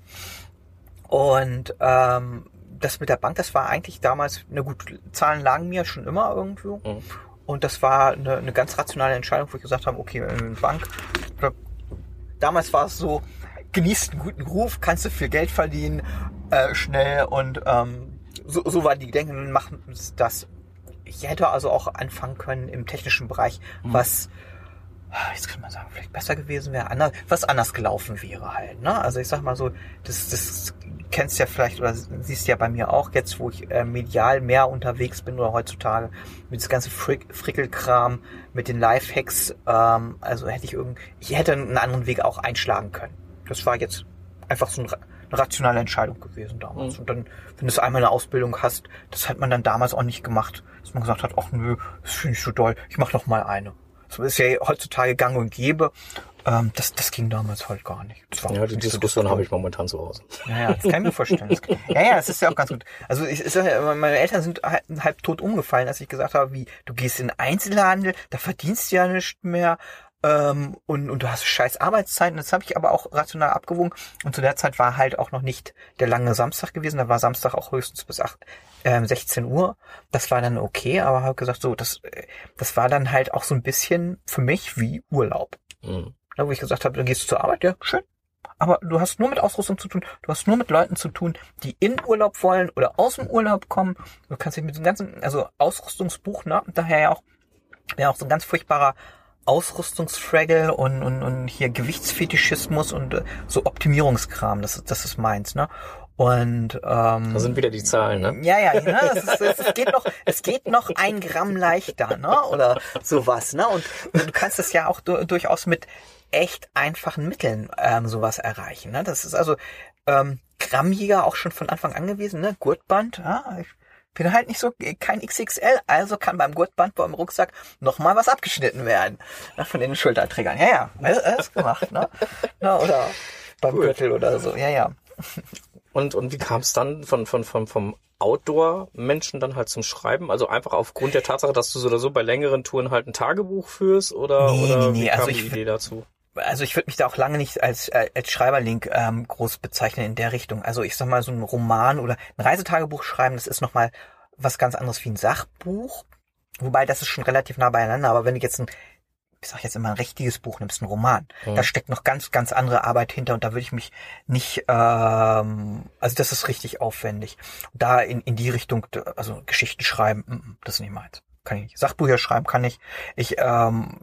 Und ähm, das mit der Bank, das war eigentlich damals, eine gute Zahlen lagen mir schon immer irgendwo. Mhm. Und das war eine, eine ganz rationale Entscheidung, wo ich gesagt habe, okay, Bank. Damals war es so, genießt einen guten Ruf, kannst du viel Geld verdienen, äh, schnell und ähm, so, so war die Denken, machen das. Ich hätte also auch anfangen können im technischen Bereich, was jetzt kann man sagen, vielleicht besser gewesen wäre, anders, was anders gelaufen wäre halt. Ne? Also ich sag mal so, das, das kennst ja vielleicht oder siehst ja bei mir auch jetzt, wo ich äh, medial mehr unterwegs bin oder heutzutage mit das ganze Frick, Frickelkram, mit den Lifehacks, ähm, also hätte ich irgend, ich hätte einen anderen Weg auch einschlagen können. Das war jetzt einfach so ein, eine rationale Entscheidung gewesen damals. Mhm. Und dann, wenn du einmal eine Ausbildung hast, das hat man dann damals auch nicht gemacht, dass man gesagt hat, ach nö, das finde ich so toll, ich mache noch mal eine. So ist ja heutzutage gang und gäbe. Ähm, das, das ging damals halt gar nicht. Das war Ja, die so Diskussion toll. habe ich momentan zu Hause. Ja, ja, das kann ich mir vorstellen. Das kann, ja, ja, das ist ja auch ganz gut. Also ich, ich ja, meine Eltern sind halb, halb tot umgefallen, als ich gesagt habe, wie, du gehst in den Einzelhandel, da verdienst du ja nicht mehr ähm, und, und du hast scheiß Arbeitszeiten. Das habe ich aber auch rational abgewogen. Und zu der Zeit war halt auch noch nicht der lange Samstag gewesen. Da war Samstag auch höchstens bis 8, ähm, 16 Uhr. Das war dann okay, aber habe gesagt, so, das, äh, das war dann halt auch so ein bisschen für mich wie Urlaub. Mhm. Da, wo ich gesagt habe, dann gehst du zur Arbeit, ja, schön. Aber du hast nur mit Ausrüstung zu tun, du hast nur mit Leuten zu tun, die in Urlaub wollen oder aus dem Urlaub kommen. Du kannst dich mit dem ganzen, also Ausrüstungsbuch, ne, daher ja auch, ja auch so ein ganz furchtbarer Ausrüstungsfraggle und, und, und hier Gewichtsfetischismus und äh, so Optimierungskram, das, ist- das ist meins, ne? Und ähm, Da sind wieder die Zahlen, ne? ja, ja, ne? es, ist, es, es geht noch, es geht noch ein Gramm leichter, ne? Oder sowas, ne? Und, und du kannst es ja auch du, durchaus mit echt einfachen Mitteln ähm, sowas erreichen. Ne? Das ist also ähm, Grammjäger auch schon von Anfang an gewesen, ne? Gurtband, ja, ich bin halt nicht so kein XXL, also kann beim Gurtband beim Rucksack noch mal was abgeschnitten werden von den Schulterträgern. Ja, ja, alles, gemacht, ne? Oder beim Cool. Gürtel oder so. Ja, ja. Und, und wie kam es dann von, von, von, vom Outdoor-Menschen dann halt zum Schreiben? Also einfach aufgrund der Tatsache, dass du so oder so bei längeren Touren halt ein Tagebuch führst oder, Nee, oder nee, wie nee, kam also die ich- Idee dazu? Also ich würde mich da auch lange nicht als, äh, als Schreiberlink ähm, groß bezeichnen in der Richtung. Also ich sag mal, so ein Roman oder ein Reisetagebuch schreiben, das ist nochmal was ganz anderes wie ein Sachbuch. Wobei das ist schon relativ nah beieinander. Aber wenn du jetzt ein ich sag jetzt immer ein richtiges Buch nimmst, ein Roman, mhm. da steckt noch ganz, ganz andere Arbeit hinter und da würde ich mich nicht, ähm, also das ist richtig aufwendig. Da in, in die Richtung, also Geschichten schreiben, das ist nicht meins. Kann ich nicht. Sachbücher schreiben kann ich. Ich, ähm,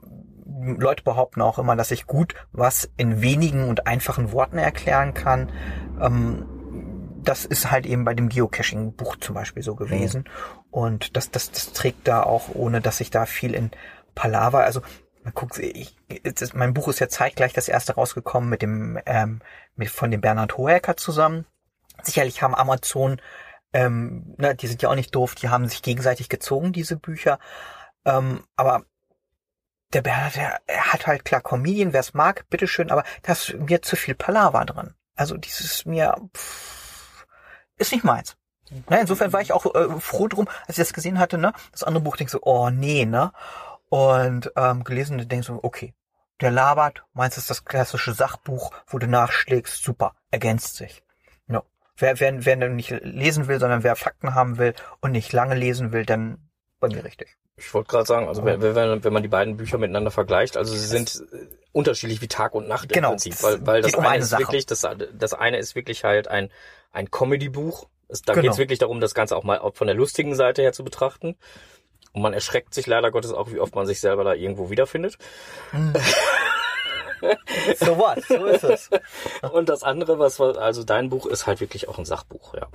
Leute behaupten auch immer, dass ich gut was in wenigen und einfachen Worten erklären kann. Ähm, das ist halt eben bei dem Geocaching-Buch zum Beispiel so gewesen. Mhm. Und das, das, das trägt da auch, ohne dass ich da viel in Palaver, also man guckt, ich, ist, mein Buch ist ja zeitgleich das erste rausgekommen mit dem, ähm, mit, von dem Bernhard Hohecker zusammen. Sicherlich haben Amazon, ähm, na, die sind ja auch nicht doof, die haben sich gegenseitig gezogen, diese Bücher. Ähm, aber der Bernhard, der, er hat halt klar Comedian, wer es mag, bitteschön, aber da ist mir zu viel Palaver drin. Also dieses mir, pff, ist nicht meins. Ne, insofern war ich auch äh, froh drum, als ich das gesehen hatte, ne? Das andere Buch denkst so, oh nee, ne? Und ähm, gelesen denkst so, okay, der labert, meins ist das klassische Sachbuch, wo du nachschlägst, super, ergänzt sich. No. Wer, wer, wer nicht lesen will, sondern wer Fakten haben will und nicht lange lesen will, dann bei mir richtig. Ich wollte gerade sagen, also wenn, wenn, wenn man die beiden Bücher miteinander vergleicht, also sie sind äh, unterschiedlich wie Tag und Nacht genau, im Prinzip, weil, weil das um eine, eine ist wirklich, das, das eine ist wirklich halt ein, ein Comedy-Buch. Da Genau. geht es wirklich darum, das Ganze auch mal von der lustigen Seite her zu betrachten. Und man erschreckt sich leider Gottes auch, wie oft man sich selber da irgendwo wiederfindet. So what? So ist es. Und das andere, was war- also dein Buch ist halt wirklich auch ein Sachbuch, ja.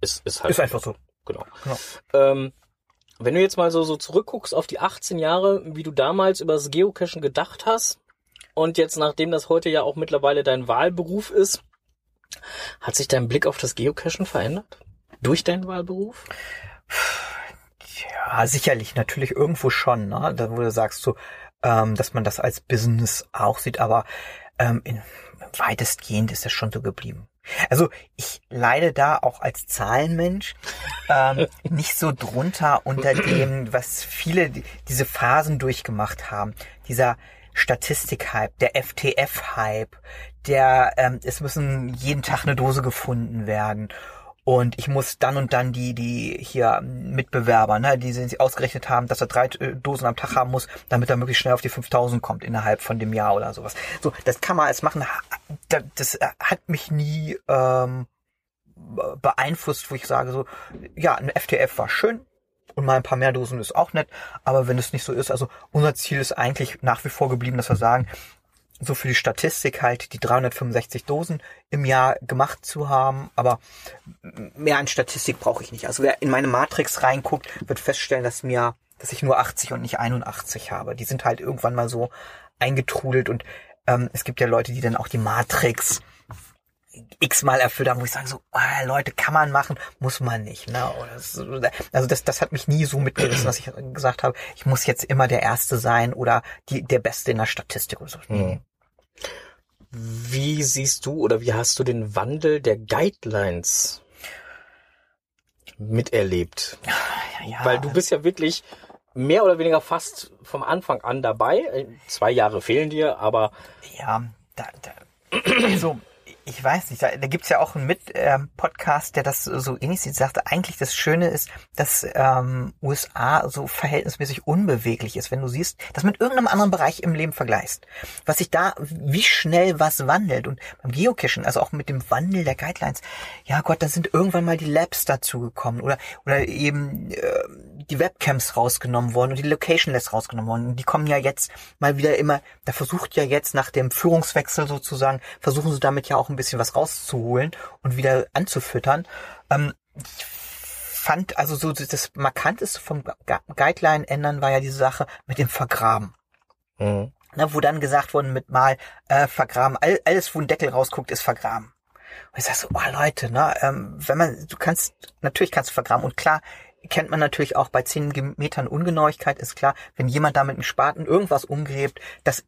Ist, ist halt Ist einfach so. Genau. Genau. Ähm, wenn du jetzt mal so, so zurückguckst auf die 18 Jahre, wie du damals über das Geocachen gedacht hast und jetzt, nachdem das heute ja auch mittlerweile dein Wahlberuf ist, hat sich dein Blick auf das Geocachen verändert? Durch deinen Wahlberuf? Ja, sicherlich, natürlich irgendwo schon, ne? Da wo du sagst so, ähm, dass man das als Business auch sieht, aber ähm, in, weitestgehend ist das schon so geblieben. Also ich leide da auch als Zahlenmensch ähm, nicht so drunter unter dem, was viele die- diese Phasen durchgemacht haben. Dieser Statistik-Hype, der FTF-Hype, der ähm, es müssen jeden Tag eine Dose gefunden werden. Und ich muss dann und dann die, die hier Mitbewerber, ne, die sich ausgerechnet haben, dass er drei äh, Dosen am Tag haben muss, damit er möglichst schnell auf die 5000 kommt innerhalb von dem Jahr oder sowas. So, das kann man als machen. Da- Das hat mich nie ähm, be- beeinflusst, wo ich sage so, ja, ein FTF war schön und mal ein paar mehr Dosen ist auch nett, aber wenn es nicht so ist, also unser Ziel ist eigentlich nach wie vor geblieben, dass wir sagen, so für die Statistik halt die 365 Dosen im Jahr gemacht zu haben, aber mehr an Statistik brauche ich nicht. Also wer in meine Matrix reinguckt, wird feststellen, dass mir, dass ich nur 80 und nicht 81 habe. Die sind halt irgendwann mal so eingetrudelt und ähm, es gibt ja Leute, die dann auch die Matrix x-mal erfüllt haben, wo ich sage so, ah, Leute, kann man machen, muss man nicht. Ne? Also das, das hat mich nie so mitgerissen, dass ich gesagt habe, ich muss jetzt immer der Erste sein oder die, der Beste in der Statistik oder so. Mhm. Wie siehst du oder wie hast du den Wandel der Guidelines miterlebt? Ja, Weil du bist ja wirklich mehr oder weniger fast vom Anfang an dabei. Zwei Jahre fehlen dir, aber Ja, da, da also ich weiß nicht, da, da gibt's ja auch einen Mit-Podcast, der das so ähnlich sieht, sagte, eigentlich das Schöne ist, dass ähm, USA so verhältnismäßig unbeweglich ist, wenn du siehst, das mit irgendeinem anderen Bereich im Leben vergleichst. Was sich da, wie schnell was wandelt und beim Geocachen, also auch mit dem Wandel der Guidelines, ja Gott, da sind irgendwann mal die Labs dazugekommen oder, oder eben äh, die Webcams rausgenommen worden und die Locationless rausgenommen worden. Und die kommen ja jetzt mal wieder immer, da versucht ja jetzt nach dem Führungswechsel sozusagen, versuchen sie damit ja auch ein bisschen was rauszuholen und wieder anzufüttern. Ähm, ich fand, also so das Markanteste vom Gu- Guideline ändern war ja diese Sache mit dem Vergraben. mhm. Ne, wo dann gesagt worden mit mal äh, vergraben, all, alles wo ein Deckel rausguckt, ist vergraben. Und ich sag so, oh Leute, ne, ähm, wenn man, du kannst, natürlich kannst du vergraben und klar, kennt man natürlich auch bei 10 Metern Ungenauigkeit, ist klar, wenn jemand da mit einem Spaten irgendwas umgräbt, das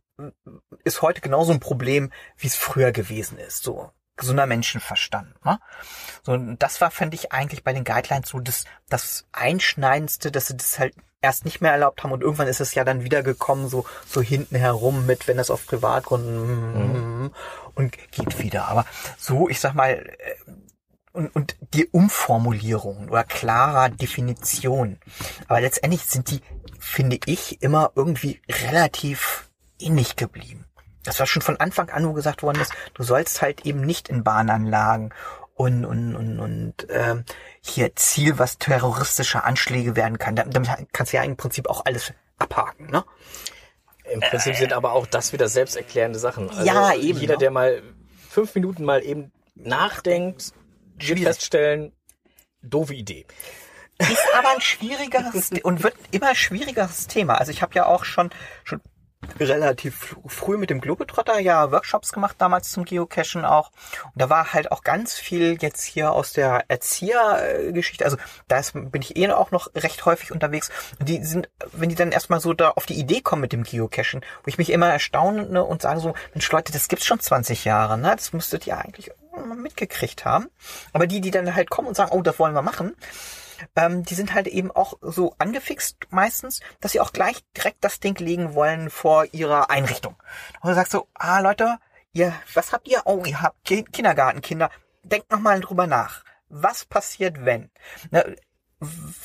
ist heute genauso ein Problem, wie es früher gewesen ist, so gesunder Menschenverstand. Ne? So, und das war, fand ich, eigentlich bei den Guidelines so das, das Einschneidendste, dass sie das halt erst nicht mehr erlaubt haben und irgendwann ist es ja dann wieder gekommen, so, so hinten herum mit, wenn das auf Privatgründen und geht wieder. Aber so, ich sag mal, äh, und, und die Umformulierung oder klarer Definition. Aber letztendlich sind die, finde ich, immer irgendwie relativ ähnlich geblieben. Das war schon von Anfang an, wo gesagt worden ist, du sollst halt eben nicht in Bahnanlagen und, und, und, und ähm, hier Ziel, was terroristische Anschläge werden kann. Damit kannst du ja im Prinzip auch alles abhaken, ne? Im Prinzip sind aber auch das wieder selbsterklärende Sachen. Also Ja, eben, Jeder, ne? der mal fünf Minuten mal eben nachdenkt, Schwierig. feststellen, doofe Idee. ist aber ein schwierigeres und wird immer schwierigeres Thema. Also ich habe ja auch schon schon relativ früh mit dem Globetrotter ja Workshops gemacht, damals zum Geocachen auch. Und da war halt auch ganz viel jetzt hier aus der Erziehergeschichte. Also da ist, bin ich eh auch noch recht häufig unterwegs. Und die sind, wenn die dann erstmal so da auf die Idee kommen mit dem Geocachen, wo ich mich immer erstaune und sage so, Mensch Leute, das gibt's schon 20 Jahre, ne? Das müsstet ihr eigentlich mitgekriegt haben. Aber die, die dann halt kommen und sagen, oh, das wollen wir machen, ähm, die sind halt eben auch so angefixt meistens, dass sie auch gleich direkt das Ding legen wollen vor ihrer Einrichtung. Und du sagst so, ah Leute, ihr, was habt ihr? Oh, ihr habt Ki Kindergartenkinder. Denkt noch mal drüber nach. Was passiert, wenn? Ne,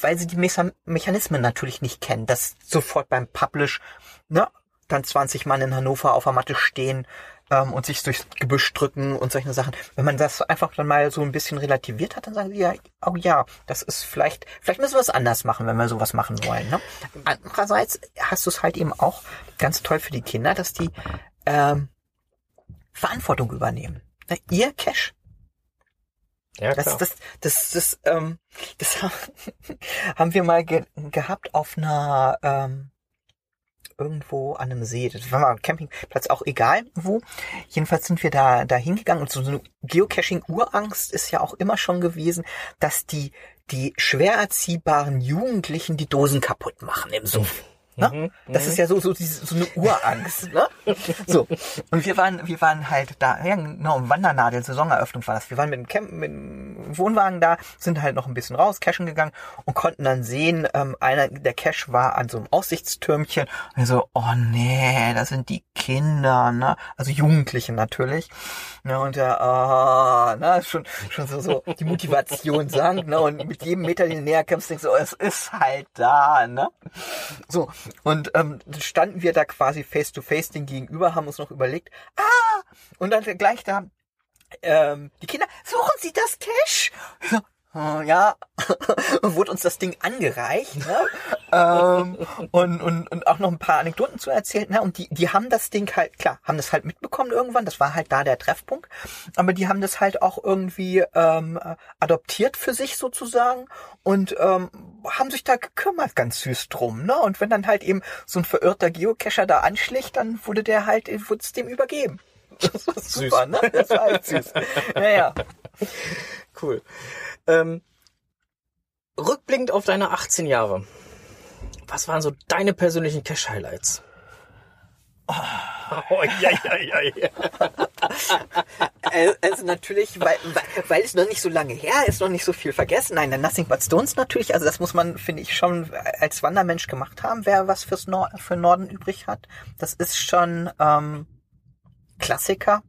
weil sie die Mecha Mechanismen natürlich nicht kennen, dass sofort beim Publish, ne, dann 20 Mann in Hannover auf der Matte stehen ähm, und sich durchs Gebüsch drücken und solche Sachen. Wenn man das einfach dann mal so ein bisschen relativiert hat, dann sagen sie ja, oh ja, das ist vielleicht, vielleicht müssen wir es anders machen, wenn wir sowas machen wollen. Ne? Andererseits hast du es halt eben auch ganz toll für die Kinder, dass die ähm, Verantwortung übernehmen. Ne, Ihr Cash, Ja, das, das, das, das, ähm, das haben, haben wir mal ge gehabt auf einer ähm, irgendwo an einem See. Das war mal ein Campingplatz, auch egal wo. Jedenfalls sind wir da da hingegangen und so eine Geocaching-Urangst ist ja auch immer schon gewesen, dass die die schwer erziehbaren Jugendlichen die Dosen kaputt machen im Suff. Ne? Das ist ja so so, diese, so eine Urangst. Ne? So und wir waren wir waren halt da ja genau Wandernadel Saisoneröffnung war das. Wir waren mit dem Camp mit dem Wohnwagen da, sind halt noch ein bisschen raus, cashen gegangen und konnten dann sehen, ähm, einer der Cache war an so einem Aussichtstürmchen. Und so, oh nee, das sind die Kinder, ne? Also Jugendliche natürlich. Ne, und der, ah, ne, schon, schon so, so die Motivation sank, ne? Und mit jedem Meter, den du näher kommst, denkst du, oh, es ist halt da, ne? So, und ähm, standen wir da quasi face to face den gegenüber, haben uns noch überlegt, ah, und dann gleich da, ähm, die Kinder, suchen Sie das Cash? Ich so, "Oh, Ja, und wurde uns das Ding angereicht, ne? ähm, und, und, und auch noch ein paar Anekdoten zu erzählt, ne? Und die, die haben das Ding halt, klar, haben das halt mitbekommen irgendwann, das war halt da der Treffpunkt, aber die haben das halt auch irgendwie ähm, äh, adoptiert für sich sozusagen und ähm, haben sich da gekümmert, ganz süß drum, ne? Und wenn dann halt eben so ein verirrter Geocacher da anschlägt, dann wurde der halt, wurde es dem übergeben. Das war super, ne? Das war halt süß. Naja. Cool. Ähm, rückblickend auf deine 18 Jahre. Was waren so deine persönlichen Cash-Highlights? Oh, ja, ja, ja, ja. Äh, Also natürlich, weil, weil, weil es noch nicht so lange her ist, noch nicht so viel vergessen. Nein, der Nothing But Stones natürlich. Also das muss man, finde ich, schon als Wandermensch gemacht haben, wer was fürs Nor für Norden übrig hat. Das ist schon ähm, Klassiker.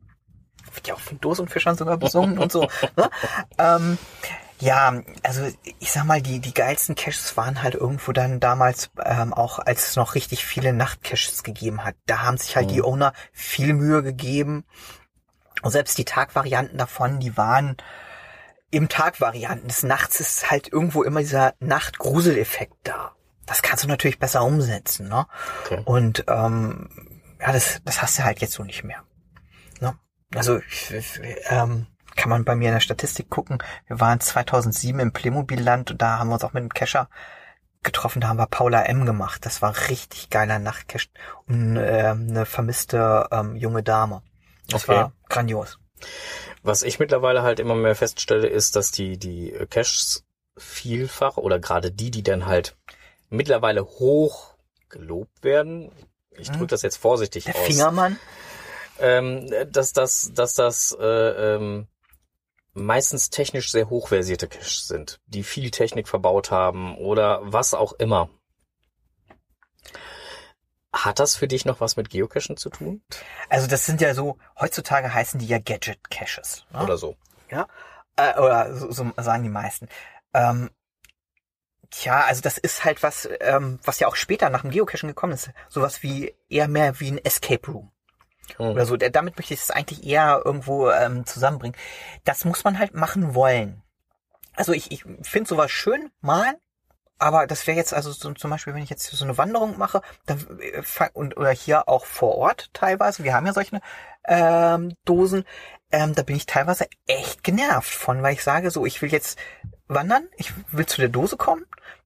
Wird ja auch von Dosenfischern sogar besungen und so. Ne? Ähm, ja, also ich sag mal, die, die geilsten Caches waren halt irgendwo dann damals ähm, auch, als es noch richtig viele Nachtcaches gegeben hat. Da haben sich halt die Owner viel Mühe gegeben. Und selbst die Tagvarianten davon, die waren im Tagvarianten. Des Nachts ist halt irgendwo immer dieser Nachtgruseleffekt da. Das kannst du natürlich besser umsetzen, ne? Okay. Und ähm, ja, das, das hast du halt jetzt so nicht mehr. Also ähm, kann man bei mir in der Statistik gucken. Wir waren 2007 im Playmobil-Land und da haben wir uns auch mit einem Cacher getroffen. Da haben wir Paula M gemacht. Das war richtig geiler Nachtcache und ähm, eine vermisste ähm, junge Dame. Das Okay. war grandios. Was ich mittlerweile halt immer mehr feststelle, ist, dass die, die äh, Caches vielfach oder gerade die, die dann halt mittlerweile hoch gelobt werden, ich drücke das jetzt vorsichtig Der aus, Fingermann. Ähm, dass das, dass das äh, ähm, meistens technisch sehr hochversierte Caches sind, die viel Technik verbaut haben oder was auch immer. Hat das für dich noch was mit Geocachen zu tun? Also das sind ja so, heutzutage heißen die ja Gadget-Caches. Ne? Oder so? Ja, äh, oder so, so sagen die meisten. Ähm, Tja, also das ist halt was, ähm, was ja auch später nach dem Geocachen gekommen ist. Sowas wie eher mehr wie ein Escape Room. Hm. Oder so. Damit möchte ich es eigentlich eher irgendwo ähm, zusammenbringen. Das muss man halt machen wollen. Also ich, ich finde sowas schön, mal, aber das wäre jetzt also so, zum Beispiel, wenn ich jetzt so eine Wanderung mache, dann äh, und oder hier auch vor Ort teilweise, wir haben ja solche ähm, Dosen, ähm, da bin ich teilweise echt genervt von, weil ich sage so, ich will jetzt wandern, ich will zu der Dose kommen,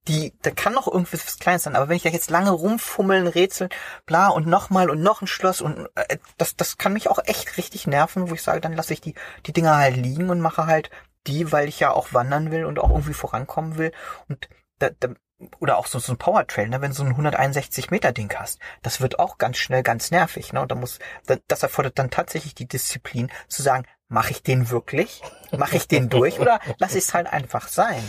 die, da kann noch irgendwie was Kleines sein, aber wenn ich da jetzt lange rumfummeln, rätseln, bla und nochmal und noch ein Schloss und äh, das, das kann mich auch echt richtig nerven, wo ich sage, dann lasse ich die, die Dinger halt liegen und mache halt die, weil ich ja auch wandern will und auch irgendwie vorankommen will und da, da, oder auch so, so ein Powertrail, ne, wenn du so ein 161 Meter Ding hast, das wird auch ganz schnell ganz nervig, ne, und da muss, da, das erfordert dann tatsächlich die Disziplin zu sagen, mache ich den wirklich, mache ich den durch oder lasse ich es halt einfach sein.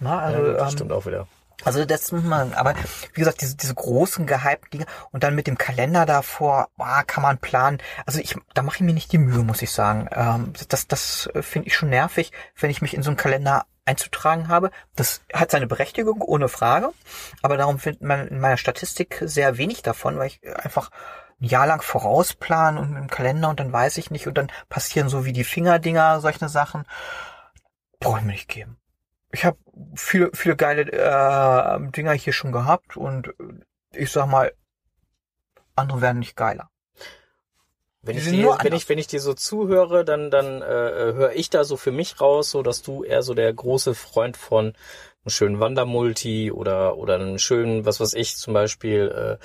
Na, also, Ja, das ähm, stimmt auch wieder. also das muss man, aber wie gesagt, diese, diese großen gehypten Dinge und dann mit dem Kalender davor, ah, kann man planen. Also ich, da mache ich mir nicht die Mühe, muss ich sagen. Ähm, das das finde ich schon nervig, wenn ich mich in so einen Kalender einzutragen habe. Das hat seine Berechtigung, ohne Frage. Aber darum findet man in meiner Statistik sehr wenig davon, weil ich einfach ein Jahr lang vorausplan und im Kalender und dann weiß ich nicht und dann passieren so wie die Fingerdinger, solche Sachen. Brauche ich mir nicht geben ich habe viele, viele geile äh, Dinger hier schon gehabt und ich sag mal, andere werden nicht geiler. Wenn Die ich, nur wenn, ich, wenn ich dir so zuhöre, dann, dann äh, höre ich da so für mich raus, so dass du eher so der große Freund von einem schönen Wandermulti oder, oder einem schönen, was weiß ich, zum Beispiel äh,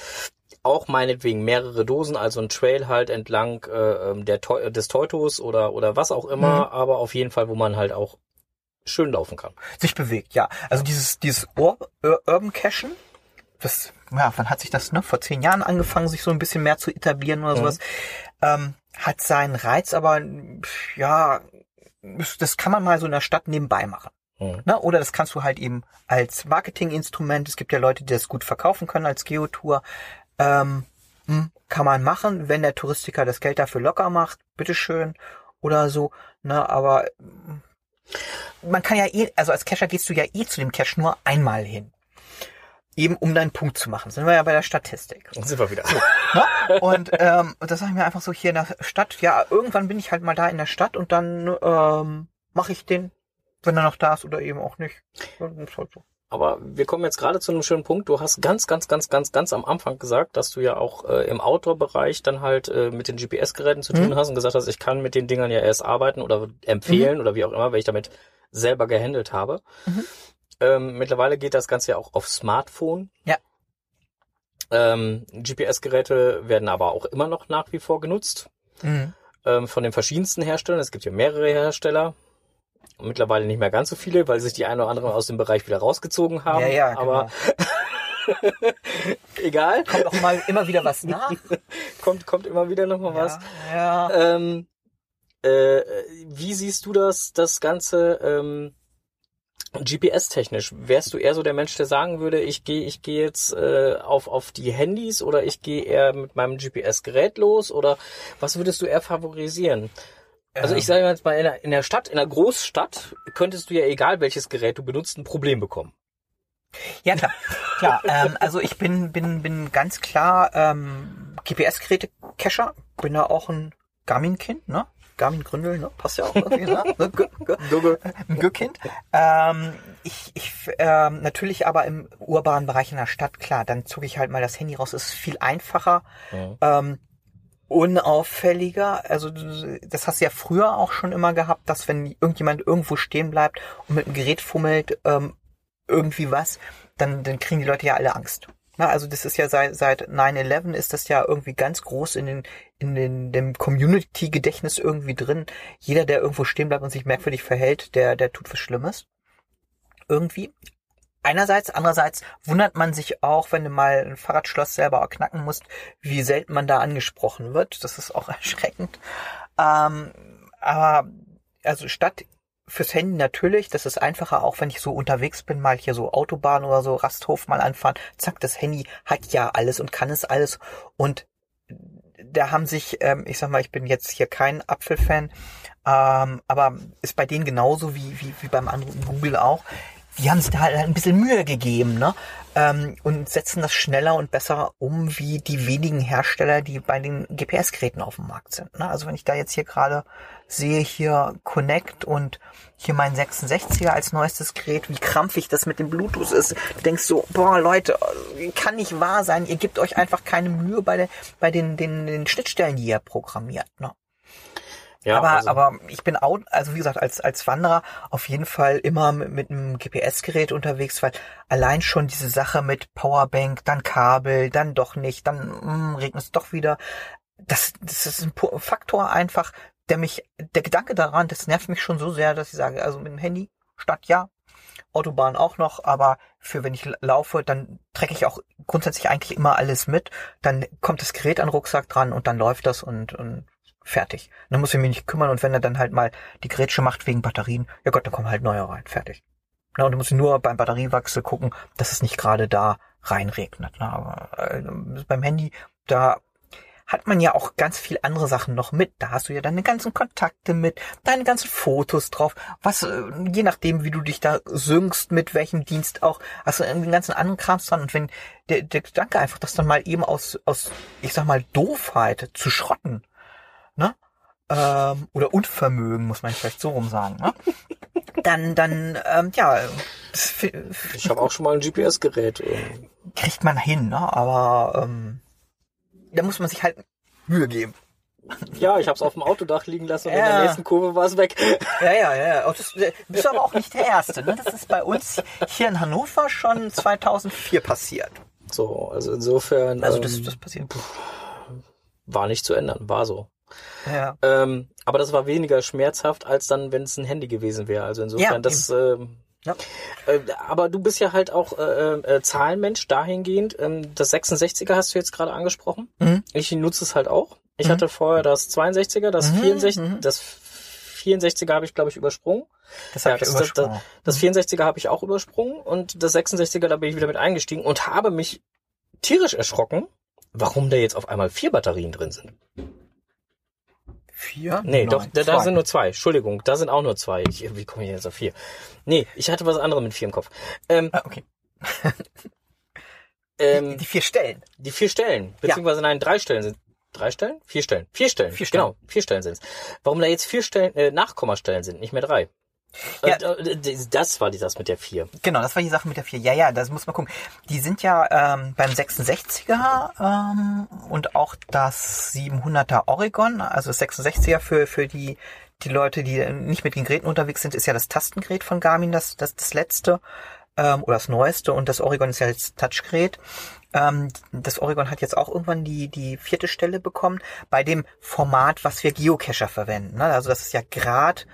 auch meinetwegen mehrere Dosen, also ein Trail halt entlang äh, ähm, der des Teutos oder, oder was auch immer, aber auf jeden Fall, wo man halt auch schön laufen kann. Sich bewegt, ja. Also dieses, dieses Ur Ur Urban Cashen, das, ja, wann hat sich das, ne? Vor zehn Jahren angefangen, sich so ein bisschen mehr zu etablieren oder Mhm. sowas. Ähm, hat seinen Reiz, aber ja, das kann man mal so in der Stadt nebenbei machen. Mhm. Ne? Oder das kannst du halt eben als Marketinginstrument, es gibt ja Leute, die das gut verkaufen können als Geotour, ähm, hm, kann man machen, wenn der Touristiker das Geld dafür locker macht, bitteschön, oder so, ne, aber hm, man kann ja eh, also als Cacher gehst du ja eh zu dem Cache nur einmal hin. Eben um deinen Punkt zu machen. Sind wir ja bei der Statistik. Dann sind wir wieder. Ne? Und ähm, und das sage ich mir einfach so hier in der Stadt. Ja, irgendwann bin ich halt mal da in der Stadt und dann ähm, mache ich den, wenn er noch da ist oder eben auch nicht. Das ist halt so. Aber wir kommen jetzt gerade zu einem schönen Punkt. Du hast ganz, ganz, ganz, ganz, ganz am Anfang gesagt, dass du ja auch äh, im Outdoor-Bereich dann halt äh, mit den GPS-Geräten zu tun Mhm. hast und gesagt hast, ich kann mit den Dingern ja erst arbeiten oder empfehlen oder wie auch immer, weil ich damit selber gehandelt habe. Mhm. Ähm, mittlerweile geht das Ganze ja auch auf Smartphone. Ja. Ähm, GPS-Geräte werden aber auch immer noch nach wie vor genutzt Mhm. ähm, von den verschiedensten Herstellern. Es gibt ja mehrere Hersteller. Mittlerweile nicht mehr ganz so viele, weil sich die eine oder andere aus dem Bereich wieder rausgezogen haben. Ja, ja, genau. Aber egal, Kommt auch mal immer wieder was nach. kommt, kommt immer wieder noch mal was. Ja, ja. Ähm, äh, wie siehst du das, das Ganze ähm, GPS-technisch? Wärst du eher so der Mensch, der sagen würde, ich gehe ich gehe jetzt äh, auf, auf die Handys oder ich gehe eher mit meinem GPS-Gerät los? Oder was würdest du eher favorisieren? Also ich Ähm, sage jetzt mal, in der, in der Stadt, in der Großstadt, könntest du ja, egal welches Gerät du benutzt, ein Problem bekommen. Ja, klar. klar ähm, also ich bin, bin, bin ganz klar ähm, GPS-Geräte-Cacher. Bin da auch ein Garmin-Kind, ne? Garmin Gründel, ne? Passt ja auch irgendwie, ne? Ne? Ein Gürkind. Ähm, ich, ich ähm, natürlich aber im urbanen Bereich in der Stadt, klar, dann zog ich halt mal das Handy raus, ist viel einfacher, Ja. ähm, unauffälliger. Also das hast du ja früher auch schon immer gehabt, dass wenn irgendjemand irgendwo stehen bleibt und mit dem Gerät fummelt, ähm, irgendwie was, dann, dann kriegen die Leute ja alle Angst. Na, also das ist ja seit, seit 9-11 ist das ja irgendwie ganz groß in den, in den, dem Community-Gedächtnis irgendwie drin. Jeder, der irgendwo stehen bleibt und sich merkwürdig verhält, der, der tut was Schlimmes. Irgendwie. Einerseits, andererseits wundert man sich auch, wenn du mal ein Fahrradschloss selber knacken musst, wie selten man da angesprochen wird. Das ist auch erschreckend. Ähm, aber, also statt fürs Handy natürlich, das ist einfacher, auch wenn ich so unterwegs bin, mal hier so Autobahn oder so Rasthof mal anfahren. Zack, das Handy hat ja alles und kann es alles. Und da haben sich, ähm, ich sag mal, ich bin jetzt hier kein Apfelfan, ähm, aber ist bei denen genauso wie, wie, wie beim anderen Google auch. Die haben sich da halt ein bisschen Mühe gegeben, ne? Ähm, und setzen das schneller und besser um wie die wenigen Hersteller, die bei den GPS-Geräten auf dem Markt sind. Ne? Also wenn ich da jetzt hier gerade sehe, hier Connect und hier mein 66er als neuestes Gerät, wie krampfig das mit dem Bluetooth ist. Du denkst so, boah Leute, kann nicht wahr sein, ihr gebt euch einfach keine Mühe bei, der, bei den, den, den Schnittstellen, die ihr programmiert. Ne? Ja, aber, also. aber ich bin auch, also wie gesagt, als, als Wanderer auf jeden Fall immer mit, mit einem GPS-Gerät unterwegs, weil allein schon diese Sache mit Powerbank, dann Kabel, dann doch nicht, dann hm, regnet es doch wieder. Das, das ist ein Faktor einfach, der mich, der Gedanke daran, das nervt mich schon so sehr, dass ich sage, also mit dem Handy, Stadt ja, Autobahn auch noch, aber für wenn ich laufe, dann trecke ich auch grundsätzlich eigentlich immer alles mit. Dann kommt das Gerät an den Rucksack dran und dann läuft das und, und fertig. Dann muss ich mich nicht kümmern und wenn er dann halt mal die Grätsche macht wegen Batterien, ja Gott, dann kommen halt neue rein, fertig. Na, und du musst nur beim Batteriewachsel gucken, dass es nicht gerade da reinregnet. Na, aber äh, beim Handy, da hat man ja auch ganz viel andere Sachen noch mit. Da hast du ja deine ganzen Kontakte mit, deine ganzen Fotos drauf, was, äh, je nachdem, wie du dich da synkst, mit welchem Dienst auch, hast du den ganzen anderen Krams dran. Und wenn der, der Gedanke einfach, das dann mal eben aus, aus, ich sag mal, Doofheit zu schrotten, ne? Ähm, oder Unvermögen, muss man vielleicht so rum sagen, ne? dann, dann, ähm, ja. Ich habe auch schon mal ein GPS-Gerät. Ähm. Kriegt man hin, ne? Aber ähm, da muss man sich halt Mühe geben. Ja, ich habe es auf dem Autodach liegen lassen und ja. in der nächsten Kurve war es weg. Ja, ja, ja. Und das bist aber auch nicht der Erste. Ne? Das ist bei uns hier in Hannover schon 2004 passiert. So, also insofern. Also das, ähm, das passiert. War nicht zu ändern, war so. Ja. Ähm, aber das war weniger schmerzhaft, als dann, wenn es ein Handy gewesen wäre. Also insofern, ja, das. Ähm, ja. Äh, aber du bist ja halt auch äh, äh, Zahlenmensch dahingehend. Ähm, das 66er hast du jetzt gerade angesprochen. Mhm. Ich nutze es halt auch. Ich mhm. hatte vorher das 62er, das mhm. 64, mhm. das 64er habe ich glaube ich übersprungen. Das, ja, ich das, übersprungen. das, das 64er habe ich auch übersprungen und das 66er da bin ich wieder mit eingestiegen und habe mich tierisch erschrocken, warum da jetzt auf einmal vier Batterien drin sind. Vier? Nee, Nein, doch, da, da, sind nur zwei. Entschuldigung, da sind auch nur zwei. Ich, wie komme ich jetzt auf vier? Nee, ich hatte was anderes mit vier im Kopf. Ähm, ah, okay. ähm, die, die, vier Stellen. Die vier Stellen. Beziehungsweise ja. nein, drei Stellen sind. Drei Stellen? Vier Stellen. Vier Stellen. Vier Stellen. Genau, vier Stellen sind es. Warum da jetzt vier Stellen, äh, Nachkommastellen sind, nicht mehr drei? Ja. Äh, das war die das mit der 4. Genau, das war die Sache mit der 4. Ja, ja, das muss man gucken. Die sind ja ähm, beim 66er ähm, und auch das 700er Oregon, also das 66er für, für die, die Leute, die nicht mit den Geräten unterwegs sind, ist ja das Tastengerät von Garmin, das, das, das letzte ähm, oder das neueste und das Oregon ist ja jetzt Touchgerät. Ähm, das Oregon hat jetzt auch irgendwann die, die vierte Stelle bekommen bei dem Format, was wir Geocacher verwenden. Ne? Also das ist ja Grad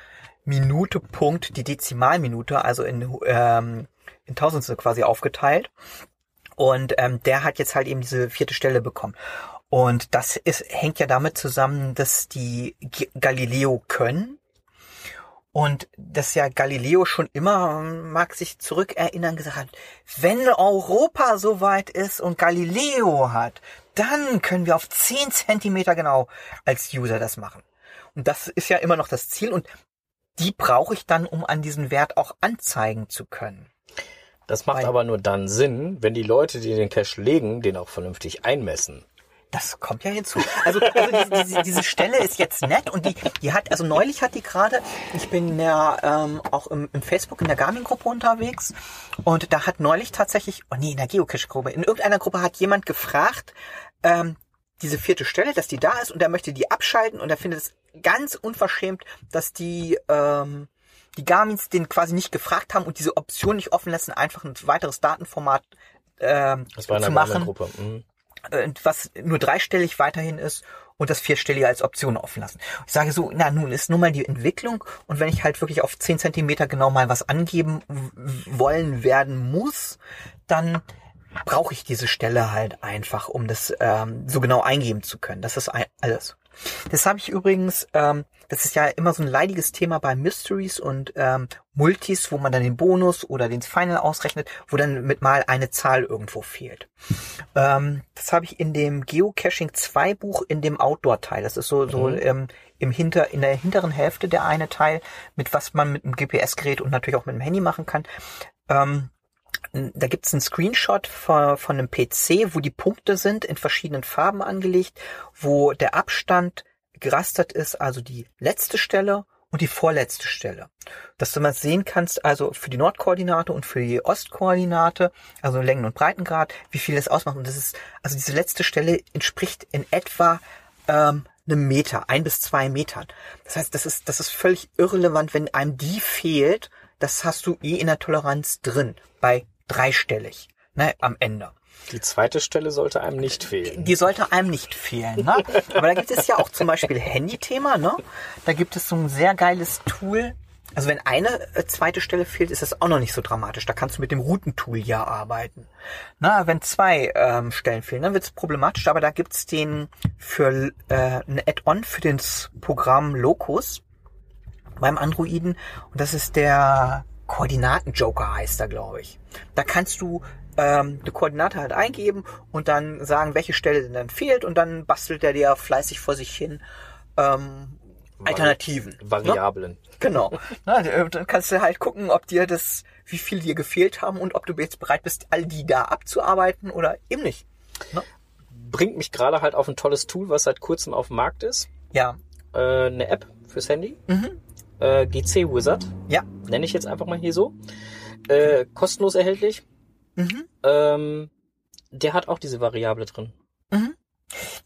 Minute, Punkt, die Dezimalminute, also in, ähm, in Tausendstel quasi aufgeteilt. Und ähm, der hat jetzt halt eben diese vierte Stelle bekommen. Und das ist, hängt ja damit zusammen, dass die Galileo können. Und dass ja Galileo schon immer, mag sich zurückerinnern, gesagt hat, wenn Europa so weit ist und Galileo hat, dann können wir auf 10 Zentimeter genau als User das machen. Und das ist ja immer noch das Ziel. Und die brauche ich dann, um an diesen Wert auch anzeigen zu können. Das macht Weil, aber nur dann Sinn, wenn die Leute, die den Cache legen, den auch vernünftig einmessen. Das kommt ja hinzu. Also, also diese, diese, diese Stelle ist jetzt nett und die, die hat, also neulich hat die gerade, ich bin ja ähm, auch im, im Facebook in der Garmin-Gruppe unterwegs und da hat neulich tatsächlich, oh nee, in der Geocache-Gruppe, in irgendeiner Gruppe hat jemand gefragt, ähm, diese vierte Stelle, dass die da ist und er möchte die abschalten und er findet es ganz unverschämt, dass die ähm, die Garmins den quasi nicht gefragt haben und diese Option nicht offen lassen, einfach ein weiteres Datenformat ähm, zu machen, mhm. Äh, was nur dreistellig weiterhin ist und das vierstellige als Option offen lassen. Ich sage so, na nun ist nun mal die Entwicklung und wenn ich halt wirklich auf 10 Zentimeter genau mal was angeben wollen werden muss, dann brauche ich diese Stelle halt einfach, um das ähm, so genau eingeben zu können. Das ist alles. Das habe ich übrigens, ähm, das ist ja immer so ein leidiges Thema bei Mysteries und ähm, Multis, wo man dann den Bonus oder den Final ausrechnet, wo dann mit mal eine Zahl irgendwo fehlt. Ähm, das habe ich in dem Geocaching 2 Buch in dem Outdoor-Teil. Das ist so, so mhm. ähm, im Hinter, in der hinteren Hälfte der eine Teil, mit was man mit einem GPS-Gerät und natürlich auch mit dem Handy machen kann. Ähm, da gibt's einen Screenshot von, von einem PC, wo die Punkte sind in verschiedenen Farben angelegt, wo der Abstand gerastert ist, also die letzte Stelle und die vorletzte Stelle. Dass du mal sehen kannst, also für die Nordkoordinate und für die Ostkoordinate, also Längen- und Breitengrad, wie viel das ausmacht. Und das ist, also diese letzte Stelle entspricht in etwa ähm, einem Meter, ein bis zwei Metern. Das heißt, das ist, das ist völlig irrelevant, wenn einem die fehlt, das hast du eh in der Toleranz drin, bei dreistellig, ne, am Ende. Die zweite Stelle sollte einem nicht fehlen. Die sollte einem nicht fehlen. Ne? Aber da gibt es ja auch zum Beispiel Handy-Thema. Ne? Da gibt es so ein sehr geiles Tool. Also wenn eine äh, zweite Stelle fehlt, ist das auch noch nicht so dramatisch. Da kannst du mit dem Routentool ja arbeiten. Na, wenn zwei ähm, Stellen fehlen, dann wird es problematisch. Aber da gibt's den für äh, ein Add-on für das Programm Locus beim Androiden. Und das ist der Koordinaten-Joker heißt er, glaube ich. Da kannst du ähm, eine Koordinate halt eingeben und dann sagen, welche Stelle denn dann fehlt und dann bastelt er dir fleißig vor sich hin ähm, Alternativen. ne? Variablen. Genau. Na, dann kannst du halt gucken, ob dir das, wie viel dir gefehlt haben und ob du jetzt bereit bist, all die da abzuarbeiten oder eben nicht. Ne? Bringt mich gerade halt auf ein tolles Tool, was seit kurzem auf dem Markt ist. Ja. Äh, eine App fürs Handy. Mhm. Äh, GC Wizard. Ja. Nenne ich jetzt einfach mal hier so. Äh, kostenlos erhältlich. Mhm. Ähm, der hat auch diese Variable drin. Mhm.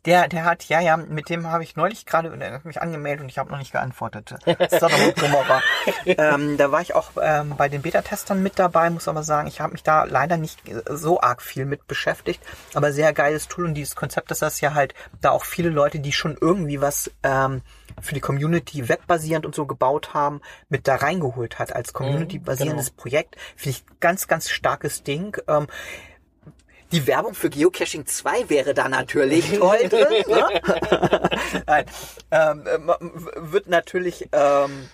Der, der hat, ja, ja, mit dem habe ich neulich gerade mich angemeldet und ich habe noch nicht geantwortet. Das ist ein Dummerer. ähm, da war ich auch ähm, bei den Beta-Testern mit dabei, muss aber sagen, ich habe mich da leider nicht so arg viel mit beschäftigt, aber sehr geiles Tool und dieses Konzept ist das ja halt, da auch viele Leute, die schon irgendwie was ähm, für die Community webbasierend und so gebaut haben, mit da reingeholt hat als Community-basierendes Projekt. Finde ich ganz, ganz starkes Ding. Ähm, die Werbung für Geocaching 2 wäre da natürlich toll drin. Ne? Nein, ähm, ähm, wird natürlich, ähm,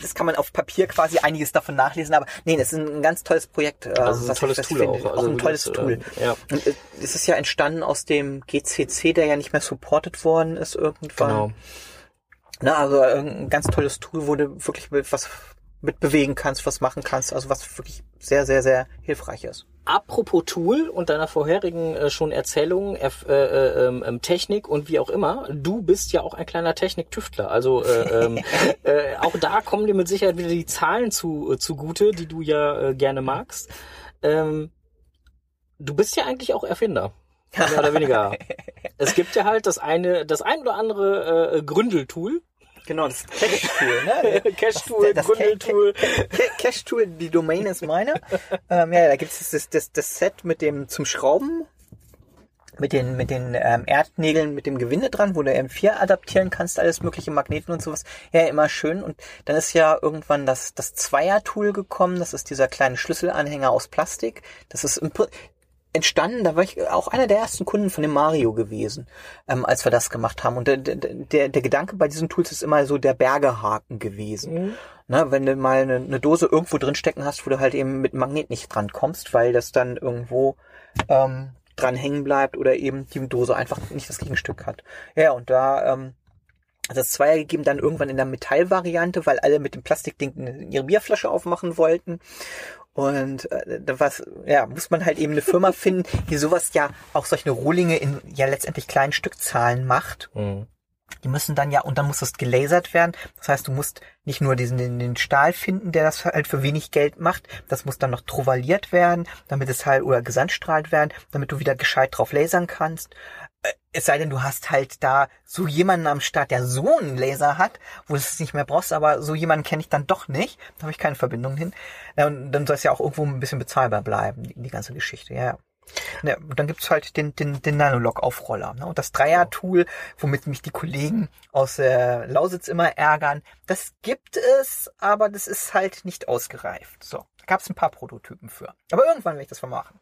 das kann man auf Papier quasi einiges davon nachlesen, aber nee, das ist ein ganz tolles Projekt. äh, Also ein tolles Tool finde. auch. Auch Also ein tolles das, äh, Tool. ja. Und äh, es ist ja entstanden aus dem GCC, der ja nicht mehr supported worden ist irgendwann. Genau. Ne, also äh, ein ganz tolles Tool, wo du wirklich was mit bewegen kannst, was machen kannst, also was wirklich sehr, sehr, sehr hilfreich ist. Apropos Tool und deiner vorherigen äh, schon Erzählung, F, äh, äh, ähm, ähm, Technik und wie auch immer, du bist ja auch ein kleiner Techniktüftler. Also äh, ähm, äh, auch da kommen dir mit Sicherheit wieder die Zahlen zu äh, zugute, die du ja äh, gerne magst. Ähm, du bist ja eigentlich auch Erfinder. Mehr oder weniger. es gibt ja halt das eine, das ein oder andere äh, Gründeltool. Genau, das Cache-Tool, ne? Cache-Tool, Das Gründeltool. Ca- Cache-Tool, die Domain ist meine. ähm, ja, da gibt es das, das, das Set mit dem zum Schrauben, mit den, mit den ähm, Erdnägeln, mit dem Gewinde dran, wo du M4 adaptieren kannst, alles mögliche Magneten und sowas. Ja, immer schön. Und dann ist ja irgendwann das, das Zweier-Tool gekommen. Das ist dieser kleine Schlüsselanhänger aus Plastik. Das ist entstanden, da war ich auch einer der ersten Kunden von dem Mario gewesen, ähm, als wir das gemacht haben. Und der, der, der, Gedanke bei diesen Tools ist immer so der Bergehaken gewesen. Mhm. Ne, wenn du mal eine, eine Dose irgendwo drin stecken hast, wo du halt eben mit Magnet nicht dran kommst, weil das dann irgendwo ähm, dran hängen bleibt oder eben die Dose einfach nicht das Gegenstück hat. Ja, und da ähm, es Zweier gegeben, dann irgendwann in der Metallvariante, weil alle mit dem Plastikding ihre Bierflasche aufmachen wollten. Und äh, da was, ja, muss man halt eben eine Firma finden, die sowas ja auch solche Rohlinge in ja letztendlich kleinen Stückzahlen macht. Mhm. Die müssen dann ja, und dann muss das gelasert werden. Das heißt, du musst nicht nur diesen, den Stahl finden, der das halt für wenig Geld macht. Das muss dann noch trovaliert werden, damit es halt, oder gesandstrahlt werden, damit du wieder gescheit drauf lasern kannst. Äh, Es sei denn, du hast halt da so jemanden am Start, der so einen Laser hat, wo du es nicht mehr brauchst, aber so jemanden kenne ich dann doch nicht. Da habe ich keine Verbindung hin. Ja, und dann soll es ja auch irgendwo ein bisschen bezahlbar bleiben, die, die ganze Geschichte, ja. Ja, und dann gibt's halt den, den, den Nanolog-Aufroller. Ne? Und das Dreier-Tool, womit mich die Kollegen aus äh, Lausitz immer ärgern, das gibt es, aber das ist halt nicht ausgereift. So, da gab's ein paar Prototypen für. Aber irgendwann werde ich das vermachen.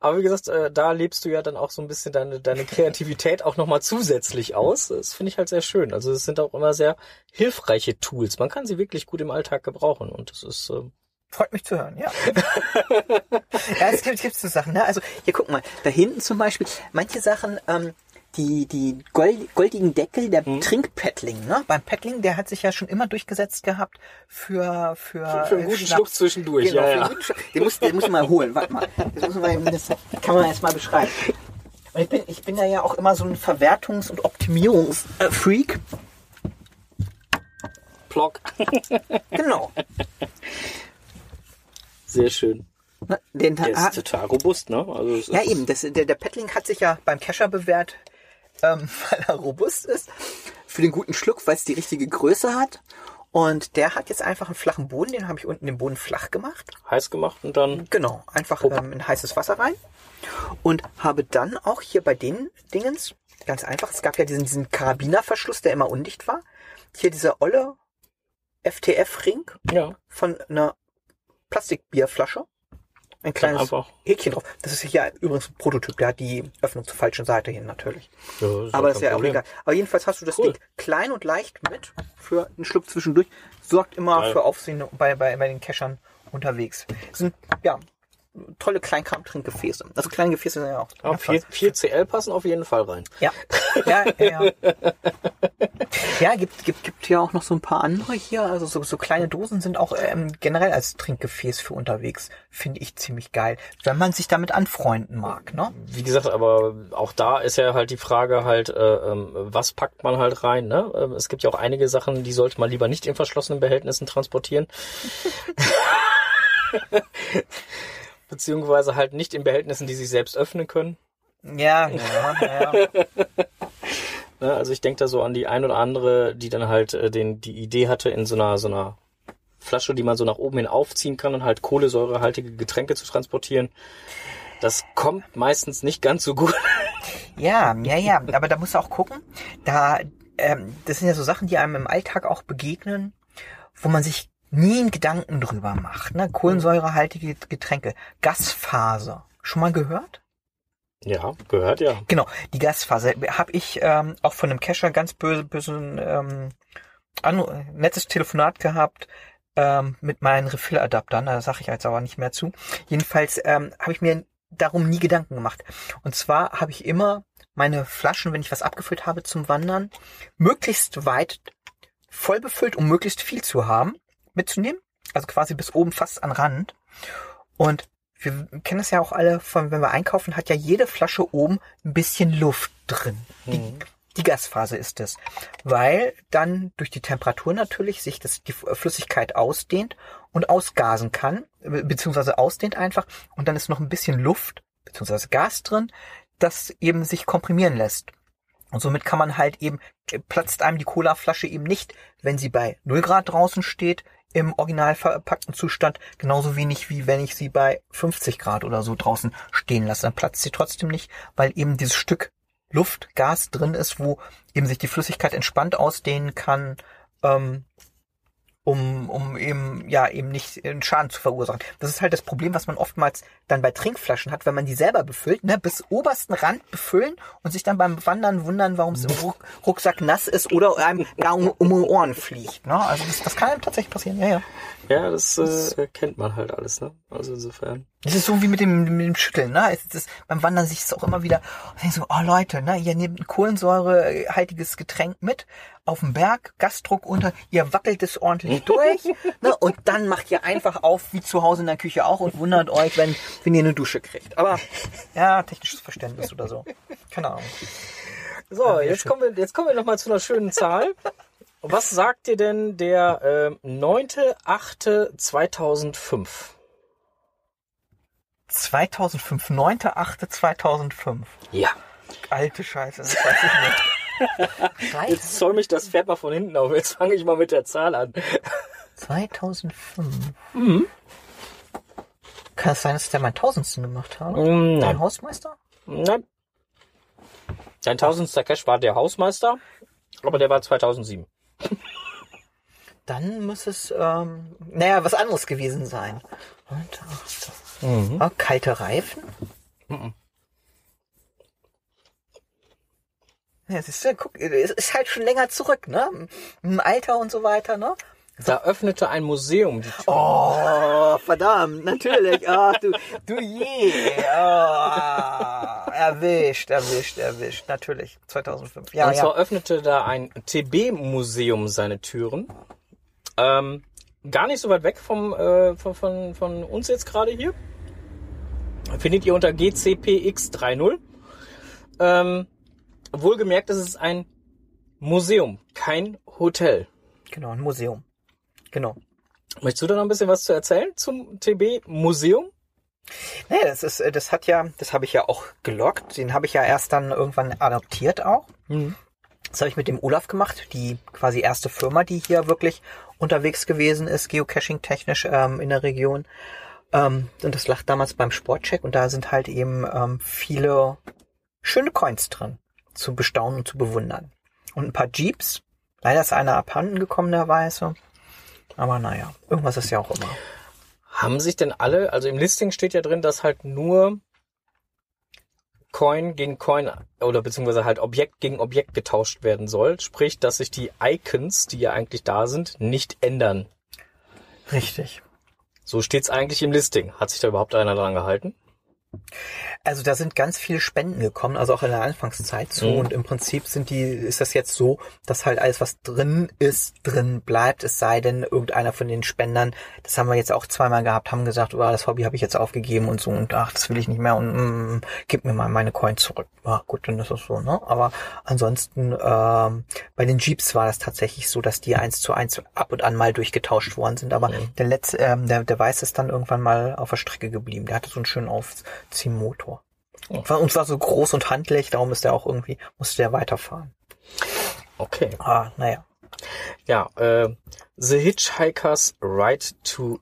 Aber wie gesagt, äh, da lebst du ja dann auch so ein bisschen deine, deine Kreativität auch nochmal zusätzlich aus. Das finde ich halt sehr schön. Also es sind auch immer sehr hilfreiche Tools. Man kann sie wirklich gut im Alltag gebrauchen und das ist ähm, Freut mich zu hören, ja. ja, es gibt, gibt so Sachen, ne? Also, hier guck mal, da hinten zum Beispiel, manche Sachen, ähm, die, die gold, goldigen Deckel der Trinkpaddling, ne? Beim Paddling, der hat sich ja schon immer durchgesetzt gehabt für, für, Für einen äh, guten Schnaps. Schluck zwischendurch, Genau, ja, für einen ja. Den muss, den muss man mal holen, warte mal. Das, muss man, das kann man jetzt mal beschreiben. Und ich bin, ich bin ja ja auch immer so ein Verwertungs- und Optimierungsfreak. Plock. Genau. Sehr schön. Ne, Den, Der ist ah, total robust, ne? Also ja eben, das, der, der Paddling hat sich ja beim Kescher bewährt, ähm, weil er robust ist. Für den guten Schluck, weil es die richtige Größe hat. Und der hat jetzt einfach einen flachen Boden, den habe ich unten den Boden flach gemacht. heiß gemacht und dann Genau, einfach ähm, in heißes Wasser rein. Und habe dann auch hier bei den Dingens, ganz einfach, es gab ja diesen, diesen Karabinerverschluss, der immer undicht war. Hier dieser olle FTF-Ring ja, von einer Plastikbierflasche. Ein kleines. Häkchen drauf. Das ist hier übrigens ein Prototyp, der hat die Öffnung zur falschen Seite hin natürlich. ja Aber das ist ja auch Problem. egal. Aber jedenfalls hast du das Cool. Ding klein und leicht mit für einen Schluck zwischendurch. Sorgt immer Geil. für Aufsehen bei, bei, bei den Keschern unterwegs. Sind, ja, tolle Kleinkram-Trinkgefäße. Also kleine Gefäße sind ja auch. Ja, 4, 4 CL passen auf jeden Fall rein. Ja, ja, ja. Ja, ja gibt, gibt, gibt ja auch noch so ein paar andere hier. Also so, so kleine Dosen sind auch ähm, generell als Trinkgefäß für unterwegs. Finde ich ziemlich geil. Wenn man sich damit anfreunden mag, ne? Wie gesagt, aber auch da ist ja halt die Frage halt, äh, ähm, was packt man halt rein, ne? Ähm, Es gibt ja auch einige Sachen, die sollte man lieber nicht in verschlossenen Behältnissen transportieren. Beziehungsweise halt nicht in Behältnissen, die sich selbst öffnen können. Ja, ja, ja. Ne? Also ich denke da so an die ein oder andere, die dann halt äh, den, die Idee hatte, in so einer, so einer Flasche, die man so nach oben hin aufziehen kann und halt kohlensäurehaltige Getränke zu transportieren. Das kommt meistens nicht ganz so gut. Ja, ja, ja. Aber da musst du auch gucken. Da, ähm, das sind ja so Sachen, die einem im Alltag auch begegnen, wo man sich nie einen Gedanken drüber macht. Ne? Kohlensäurehaltige Getränke, Gasphase. Schon mal gehört? Ja, gehört ja. Genau, die Gasphase habe ich ähm, auch von einem Cacher ganz böse, böse ähm, nettes Telefonat gehabt ähm, mit meinen Refill-Adaptern. Da sage ich jetzt aber nicht mehr zu. Jedenfalls ähm, habe ich mir darum nie Gedanken gemacht. Und zwar habe ich immer meine Flaschen, wenn ich was abgefüllt habe zum Wandern, möglichst weit voll befüllt, um möglichst viel zu haben, mitzunehmen. Also quasi bis oben fast an Rand. Und wir kennen das ja auch alle von, wenn wir einkaufen, hat ja jede Flasche oben ein bisschen Luft drin. Die, die Gasphase ist es. Weil dann durch die Temperatur natürlich sich das, die Flüssigkeit ausdehnt und ausgasen kann, be- beziehungsweise ausdehnt einfach. Und dann ist noch ein bisschen Luft, beziehungsweise Gas drin, das eben sich komprimieren lässt. Und somit kann man halt eben, platzt einem die Colaflasche eben nicht, wenn sie bei 0 Grad draußen steht, im original verpackten Zustand, genauso wenig wie wenn ich sie bei 50 Grad oder so draußen stehen lasse. Dann platzt sie trotzdem nicht, weil eben dieses Stück Luft, Gas drin ist, wo eben sich die Flüssigkeit entspannt ausdehnen kann, ähm, um, um eben, ja, eben nicht einen Schaden zu verursachen. Das ist halt das Problem, was man oftmals dann bei Trinkflaschen hat, wenn man die selber befüllt, ne, bis obersten Rand befüllen und sich dann beim Wandern wundern, warum es im Ruck, Rucksack nass ist oder einem gar um, um die Ohren fliegt. Ne? Also das, das kann einem tatsächlich passieren, ja, ja. Ja, das äh, kennt man halt alles, ne? Also insofern. Das ist so wie mit dem, mit dem Schütteln, ne? Es ist, beim Wandern sich es auch immer wieder, ich so, oh Leute, ne, ihr nehmt ein kohlensäurehaltiges Getränk mit auf dem Berg, Gasdruck unter, ihr wackelt es ordentlich durch, ne? Und dann macht ihr einfach auf, wie zu Hause in der Küche auch und wundert euch, wenn, wenn ihr eine Dusche kriegt. Aber, ja, technisches Verständnis oder so. Keine Ahnung. So, sehr jetzt schön. kommen wir, jetzt kommen wir noch mal zu einer schönen Zahl. Was sagt dir denn der ähm, 9.8.2005? 2005, 9.8.2005. Ja. Alte Scheiße, das weiß ich nicht. Drei- Jetzt zoll mich das Pferd mal von hinten auf. Jetzt fange ich mal mit der Zahl an. 2005. Mhm. Kann es sein, dass ich da mein Tausendsten gemacht habe? Mm, Dein Nein. Hausmeister? Nein. Dein tausendster Cash war der Hausmeister, aber der war 2007. Dann muss es, ähm, naja, was anderes gewesen sein. Und, ach, Mhm. ah, kalte Reifen? Ja, siehst du, guck, es ist halt schon länger zurück, ne? Im Alter und so weiter, ne? Da öffnete ein Museum die Tür. Oh, verdammt, natürlich. Ach, du, du je. Oh, erwischt, erwischt, erwischt. Natürlich, 2005. Ja, und zwar ja. öffnete da ein TB-Museum seine Türen. Ähm, gar nicht so weit weg vom, äh, von, von, von uns jetzt gerade hier. Findet ihr unter GCPX30. Ähm, wohlgemerkt, es ist ein Museum, kein Hotel. Genau, ein Museum. Genau. Möchtest du da noch ein bisschen was zu erzählen zum TB-Museum? Nee, das ist, äh, das hat ja, das habe ich ja auch gelockt. Den habe ich ja erst dann irgendwann adoptiert auch. Das habe ich mit dem Olaf gemacht, die quasi erste Firma, die hier wirklich unterwegs gewesen ist, geocaching-technisch ähm, in der Region. Ähm, und das lag damals beim Sportcheck und da sind halt eben ähm, viele schöne Coins drin zu bestaunen und zu bewundern. Und ein paar Jeeps. Leider ist einer abhanden gekommenerweise. Aber naja, irgendwas ist ja auch immer. Haben sich denn alle, also im Listing steht ja drin, dass halt nur Coin gegen Coin oder beziehungsweise halt Objekt gegen Objekt getauscht werden soll. Sprich, dass sich die Icons, die ja eigentlich da sind, nicht ändern. Richtig. So steht's eigentlich im Listing. Hat sich da überhaupt einer dran gehalten? Also da sind ganz viele Spenden gekommen, also auch in der Anfangszeit zu. Mhm. Und im Prinzip sind die, ist das jetzt so, dass halt alles, was drin ist, drin bleibt. Es sei denn, irgendeiner von den Spendern, das haben wir jetzt auch zweimal gehabt, haben gesagt, oh, das Hobby habe ich jetzt aufgegeben und so und ach, das will ich nicht mehr und mm, gib mir mal meine Coin zurück. Ja, gut, dann ist das so, ne? Aber ansonsten, ähm, bei den Jeeps war das tatsächlich so, dass die eins zu eins ab und an mal durchgetauscht worden sind. Aber Mhm. der letzte, ähm, der, der Weiß ist dann irgendwann mal auf der Strecke geblieben. Der hatte so einen schönen Aufziehmotor. Oh. Und war so groß und handlich, darum ist der auch irgendwie, musste der weiterfahren. Okay. Ah, naja. Ja, äh, The Hitchhiker's Ride to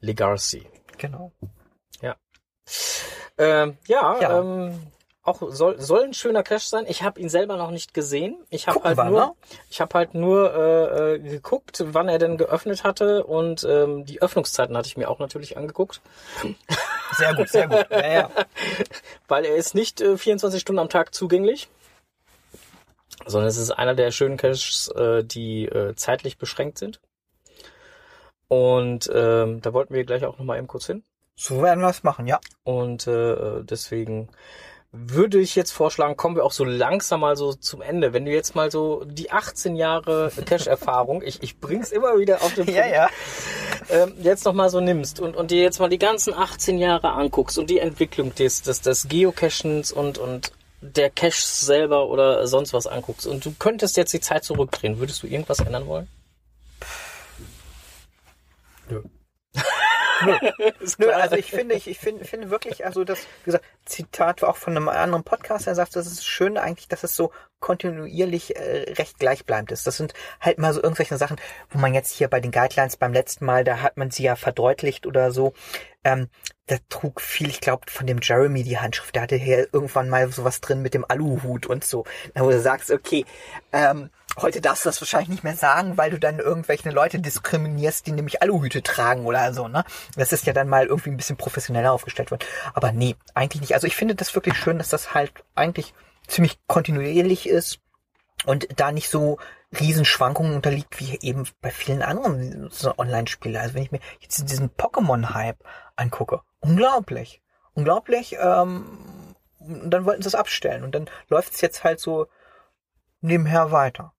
Legacy. Genau. Ähm, ja, Ja. Ähm, auch soll, soll ein schöner Cache sein. Ich habe ihn selber noch nicht gesehen. Ich habe halt nur, ne? ich habe halt nur äh, äh, geguckt, wann er denn geöffnet hatte und ähm, die Öffnungszeiten hatte ich mir auch natürlich angeguckt, Sehr gut, sehr gut. Ja, ja. weil er ist nicht äh, 24 Stunden am Tag zugänglich, sondern es ist einer der schönen Caches, äh, die äh, zeitlich beschränkt sind. Und ähm, da wollten wir gleich auch noch mal eben kurz hin. So werden wir es machen, ja. Und äh, deswegen würde ich jetzt vorschlagen, kommen wir auch so langsam mal so zum Ende. Wenn du jetzt mal so die 18 Jahre Cash-Erfahrung, ich, ich bring's immer wieder auf den Punkt, Ja, ja. ähm, jetzt noch mal so nimmst und, und dir jetzt mal die ganzen 18 Jahre anguckst und die Entwicklung des, des, des Geocachens und, und der Cache selber oder sonst was anguckst und du könntest jetzt die Zeit zurückdrehen, würdest du irgendwas ändern wollen? Nö. Ist Nö, also ich finde, ich, ich finde, finde wirklich, also das, wie gesagt, Zitat war auch von einem anderen Podcast, der sagt, das ist schön eigentlich, dass es so kontinuierlich äh, recht gleichbleibend ist. Das sind halt mal so irgendwelche Sachen, wo man jetzt hier bei den Guidelines beim letzten Mal, da hat man sie ja verdeutlicht oder so. Ähm, da trug viel, ich glaube, von dem Jeremy die Handschrift. Der hatte hier irgendwann mal sowas drin mit dem Aluhut und so. Wo du sagst, okay, ähm, heute darfst du das wahrscheinlich nicht mehr sagen, weil du dann irgendwelche Leute diskriminierst, die nämlich Aluhüte tragen oder so, ne? Das ist ja dann mal irgendwie ein bisschen professioneller aufgestellt worden. Aber nee, eigentlich nicht. Also ich finde das wirklich schön, dass das halt eigentlich ziemlich kontinuierlich ist und da nicht so Riesenschwankungen unterliegt wie eben bei vielen anderen Online-Spielen. Also wenn ich mir jetzt diesen Pokémon-Hype angucke, unglaublich, unglaublich. Ähm, und dann wollten sie es abstellen und dann läuft es jetzt halt so nebenher weiter.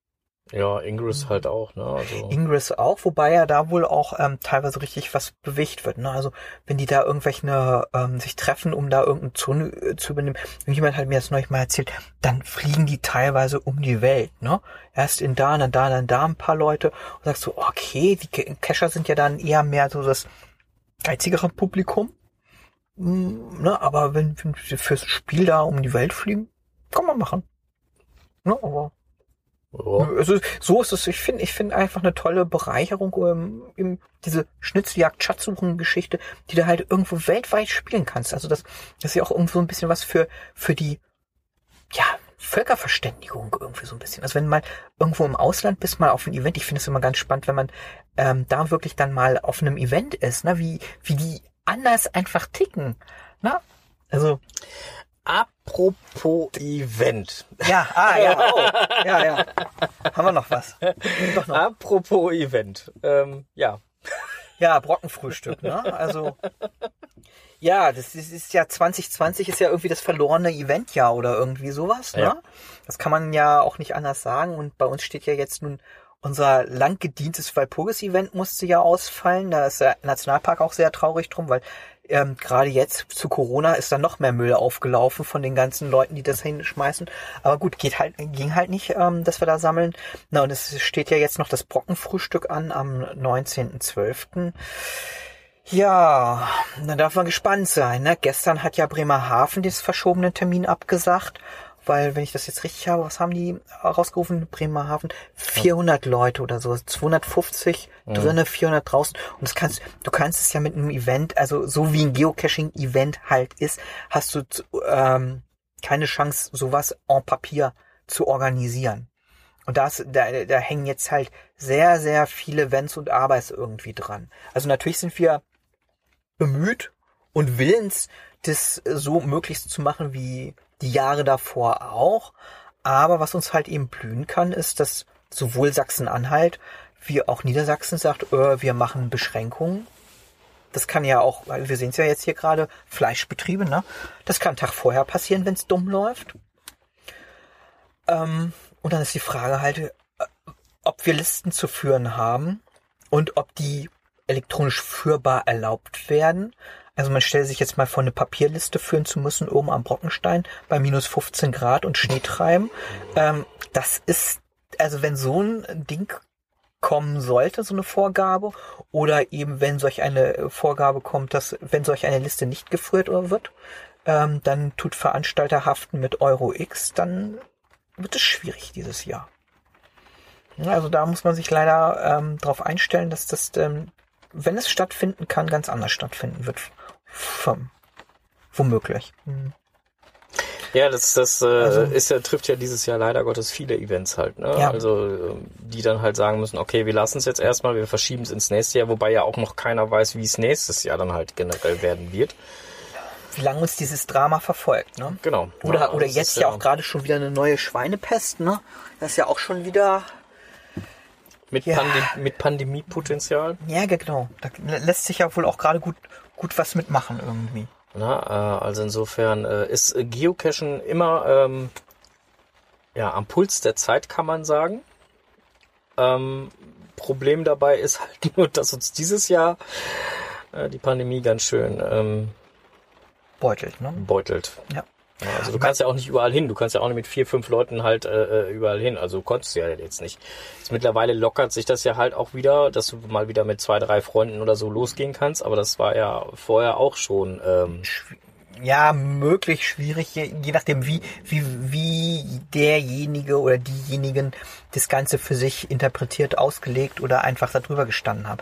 Ja, Ingress halt auch, ne? Also, Ingress auch, wobei ja da wohl auch ähm, teilweise richtig was bewegt wird. Ne? Also wenn die da irgendwelche ähm, sich treffen, um da irgendeine Zone äh, zu übernehmen, irgendjemand hat mir das neulich mal erzählt, dann fliegen die teilweise um die Welt. Ne? Erst in da, dann da, dann da ein paar Leute und sagst so, okay, die Cacher sind ja dann eher mehr so das geizigere Publikum. Mm, ne? Aber wenn, wenn sie fürs Spiel da um die Welt fliegen, kann man machen. Ne? Aber ja. also, so ist es. Ich finde, ich finde einfach eine tolle Bereicherung, ähm, diese Schnitzeljagd Schatzsuchen Geschichte, die du halt irgendwo weltweit spielen kannst. Also das, das ist ja auch irgendwo ein bisschen was für, für die, ja, Völkerverständigung irgendwie so ein bisschen. Also wenn mal irgendwo im Ausland bist, mal auf einem Event, ich finde es immer ganz spannend, wenn man ähm, da wirklich dann mal auf einem Event ist, ne, wie, wie die anders einfach ticken. Ne? Also, Apropos Event. ja, ah, ja, oh, ja, ja. Haben wir noch was? Noch. Apropos Event. Ähm, ja. Ja, Brockenfrühstück, ne? Also ja, das ist, ist ja 2020 ist ja irgendwie das verlorene Eventjahr oder irgendwie sowas, ne? Ja. Das kann man ja auch nicht anders sagen. Und bei uns steht ja jetzt nun unser lang gedientes Walpurgis-Event musste ja ausfallen. Da ist der Nationalpark auch sehr traurig drum, weil ähm, gerade jetzt zu Corona ist da noch mehr Müll aufgelaufen von den ganzen Leuten, die das hinschmeißen. Aber gut, geht halt, ging halt nicht, ähm, dass wir da sammeln. Na, und es steht ja jetzt noch das Brockenfrühstück an am 19.12. Ja, dann darf man gespannt sein. Ne? Gestern hat ja Bremerhaven den verschobenen Termin abgesagt, weil, wenn ich das jetzt richtig habe, was haben die rausgerufen? Bremerhaven? 400 Leute oder so. 250 drinnen, 400 draußen. Und das kannst, du kannst es ja mit einem Event, also so wie ein Geocaching-Event halt ist, hast du ähm, keine Chance, sowas en Papier zu organisieren. Und das, da, da hängen jetzt halt sehr, sehr viele Wenns und Abers irgendwie dran. Also natürlich sind wir bemüht und willens, das so möglichst zu machen wie die Jahre davor auch. Aber was uns halt eben blühen kann, ist, dass sowohl Sachsen-Anhalt wie auch Niedersachsen sagt, äh, wir machen Beschränkungen. Das kann ja auch, weil wir sehen es ja jetzt hier gerade, Fleischbetriebe, ne? Das kann einen Tag vorher passieren, wenn es dumm läuft. Ähm, und dann ist die Frage halt, äh, ob wir Listen zu führen haben und ob die elektronisch führbar erlaubt werden. Also man stellt sich jetzt mal vor, eine Papierliste führen zu müssen oben am Brockenstein bei minus 15 Grad und Schnee treiben. Ähm, das ist, also wenn so ein Ding kommen sollte, so eine Vorgabe, oder eben wenn solch eine Vorgabe kommt, dass wenn solch eine Liste nicht geführt wird, ähm, dann tut Veranstalter haften mit Euro X, dann wird es schwierig dieses Jahr. Ja, Also da muss man sich leider ähm, darauf einstellen, dass das, ähm, wenn es stattfinden kann, ganz anders stattfinden wird. Vom, womöglich. Hm. Ja, das, das äh, Also- ist ja, trifft ja dieses Jahr leider Gottes viele Events halt, ne? Ja. Also ähm, die dann halt sagen müssen, okay, wir lassen es jetzt erstmal, wir verschieben es ins nächste Jahr, wobei ja auch noch keiner weiß, wie es nächstes Jahr dann halt generell werden wird. Wie lange uns dieses Drama verfolgt, ne? Genau. Oder, Ja, oder jetzt ist ja auch gerade schon wieder eine neue Schweinepest, ne? Das ist ja auch schon wieder, mit, Ja. Pande mit Pandemiepotenzial. ja genau, da lässt sich ja wohl auch gerade gut, gut was mitmachen irgendwie. Na, äh, also insofern äh, ist äh, Geocachen immer ähm, ja, am Puls der Zeit, kann man sagen. Ähm, Problem dabei ist halt nur, dass uns dieses Jahr äh, die Pandemie ganz schön ähm, Beutelt, ne? beutelt. Ja. Also du kannst ja auch nicht überall hin. Du kannst ja auch nicht mit vier, fünf Leuten halt äh, äh, überall hin. Also konntest du ja jetzt nicht. Jetzt mittlerweile lockert sich das ja halt auch wieder, dass du mal wieder mit zwei, drei Freunden oder so losgehen kannst. Aber das war ja vorher auch schon. Ähm, ja, möglich schwierig, je, nachdem, wie, wie, wie derjenige oder diejenigen das Ganze für sich interpretiert, ausgelegt oder einfach darüber gestanden haben.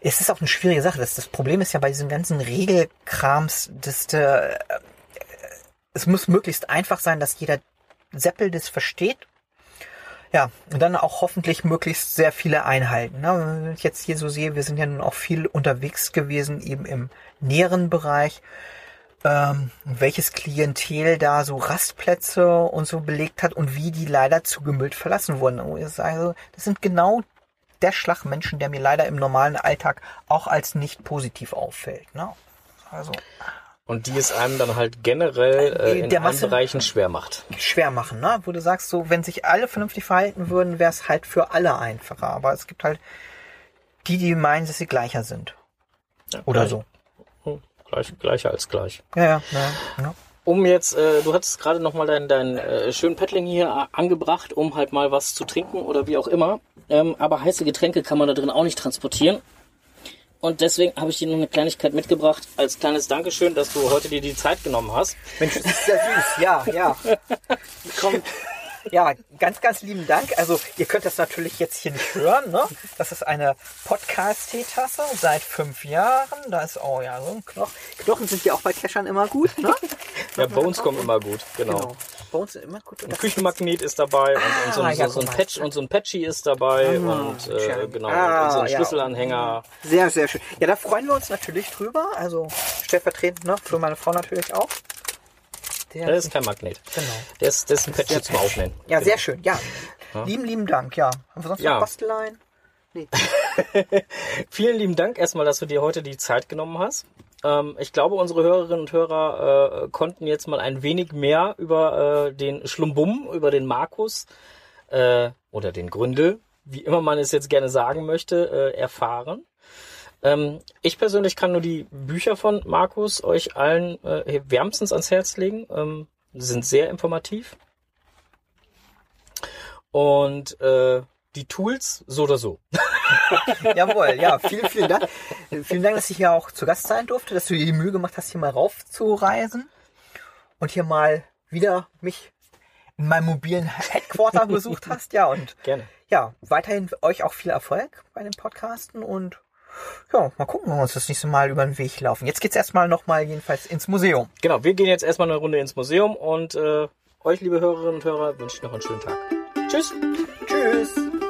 Es ist auch eine schwierige Sache. Das, das Problem ist ja bei diesem ganzen Regelkrams, dass der, es muss möglichst einfach sein, dass jeder Seppel das versteht. Ja, und dann auch hoffentlich möglichst sehr viele einhalten. Ne? Wenn ich jetzt hier so sehe, wir sind ja nun auch viel unterwegs gewesen, eben im näheren Bereich ähm, welches Klientel da so Rastplätze und so belegt hat und wie die leider zugemüllt verlassen wurden. Sage, das sind genau der Schlag Menschen, der mir leider im normalen Alltag auch als nicht positiv auffällt. Ne? Also und die es einem dann halt generell äh, in Der allen Bereichen schwer macht. schwer machen, ne? wo du sagst, so wenn sich alle vernünftig verhalten würden, wäre es halt für alle einfacher. Aber es gibt halt die, die meinen, dass sie gleicher sind. Ja, Oder gleich, so. Hm, Gleich, gleicher als gleich. Ja, ja, ja. ja. Um jetzt, äh, du hattest gerade noch mal deinen dein, äh, schönen Paddling hier a- angebracht, um halt mal was zu trinken oder wie auch immer. Ähm, aber heiße Getränke kann man da drin auch nicht transportieren. Und deswegen habe ich dir noch eine Kleinigkeit mitgebracht als kleines Dankeschön, dass du heute dir die Zeit genommen hast. Mensch, das ist ja süß. Ja, ja. Komm. Ja, ganz, ganz lieben Dank. Also, ihr könnt das natürlich jetzt hier nicht hören, ne? Das ist eine Podcast-Teetasse seit fünf Jahren. Da ist, oh ja, so ein Knochen. Knochen sind ja auch bei Cachern immer gut, ne? Ja, Bones kommen immer gut, genau. Genau. Bei uns immer gut. Und Ein Küchenmagnet ist dabei und, und so, Ah, ein- ja, so, so ein. Patch und so ein Patchy ist dabei Ah, und äh, genau Ah, und so ein ja. Schlüsselanhänger. Sehr, sehr schön. Ja, da freuen wir uns natürlich drüber. Also, stellvertretend, ne? Für meine Frau natürlich auch. Der Das ist kein Magnet. genau. Ist, das ist ein Patchy der zum Aufnehmen. Ja, Genau. sehr schön. Ja. Lieben, lieben Dank. Ja. Haben wir sonst Ja. noch Basteleien? Nee. Vielen lieben Dank erstmal, dass du dir heute die Zeit genommen hast. Ähm, ich glaube, unsere Hörerinnen und Hörer äh, konnten jetzt mal ein wenig mehr über äh, den Schlumbum, über den Markus äh, oder den Gründel, wie immer man es jetzt gerne sagen möchte, äh, erfahren. Ähm, ich persönlich kann nur die Bücher von Markus euch allen äh, wärmstens ans Herz legen. Ähm, sind sehr informativ. Und äh, die Tools so oder so. Jawohl, ja, vielen, vielen Dank. Vielen Dank, dass ich hier auch zu Gast sein durfte, dass du dir die Mühe gemacht hast, hier mal raufzureisen und hier mal wieder mich in meinem mobilen Headquarter besucht hast. Ja, und Gerne. ja, weiterhin euch auch viel Erfolg bei den Podcasten und ja, mal gucken, wenn wir uns das nächste Mal über den Weg laufen. Jetzt geht's erstmal nochmal jedenfalls ins Museum. Genau, wir gehen jetzt erstmal eine Runde ins Museum und äh, euch, liebe Hörerinnen und Hörer, wünsche ich noch einen schönen Tag. Tschüss. Tschüss.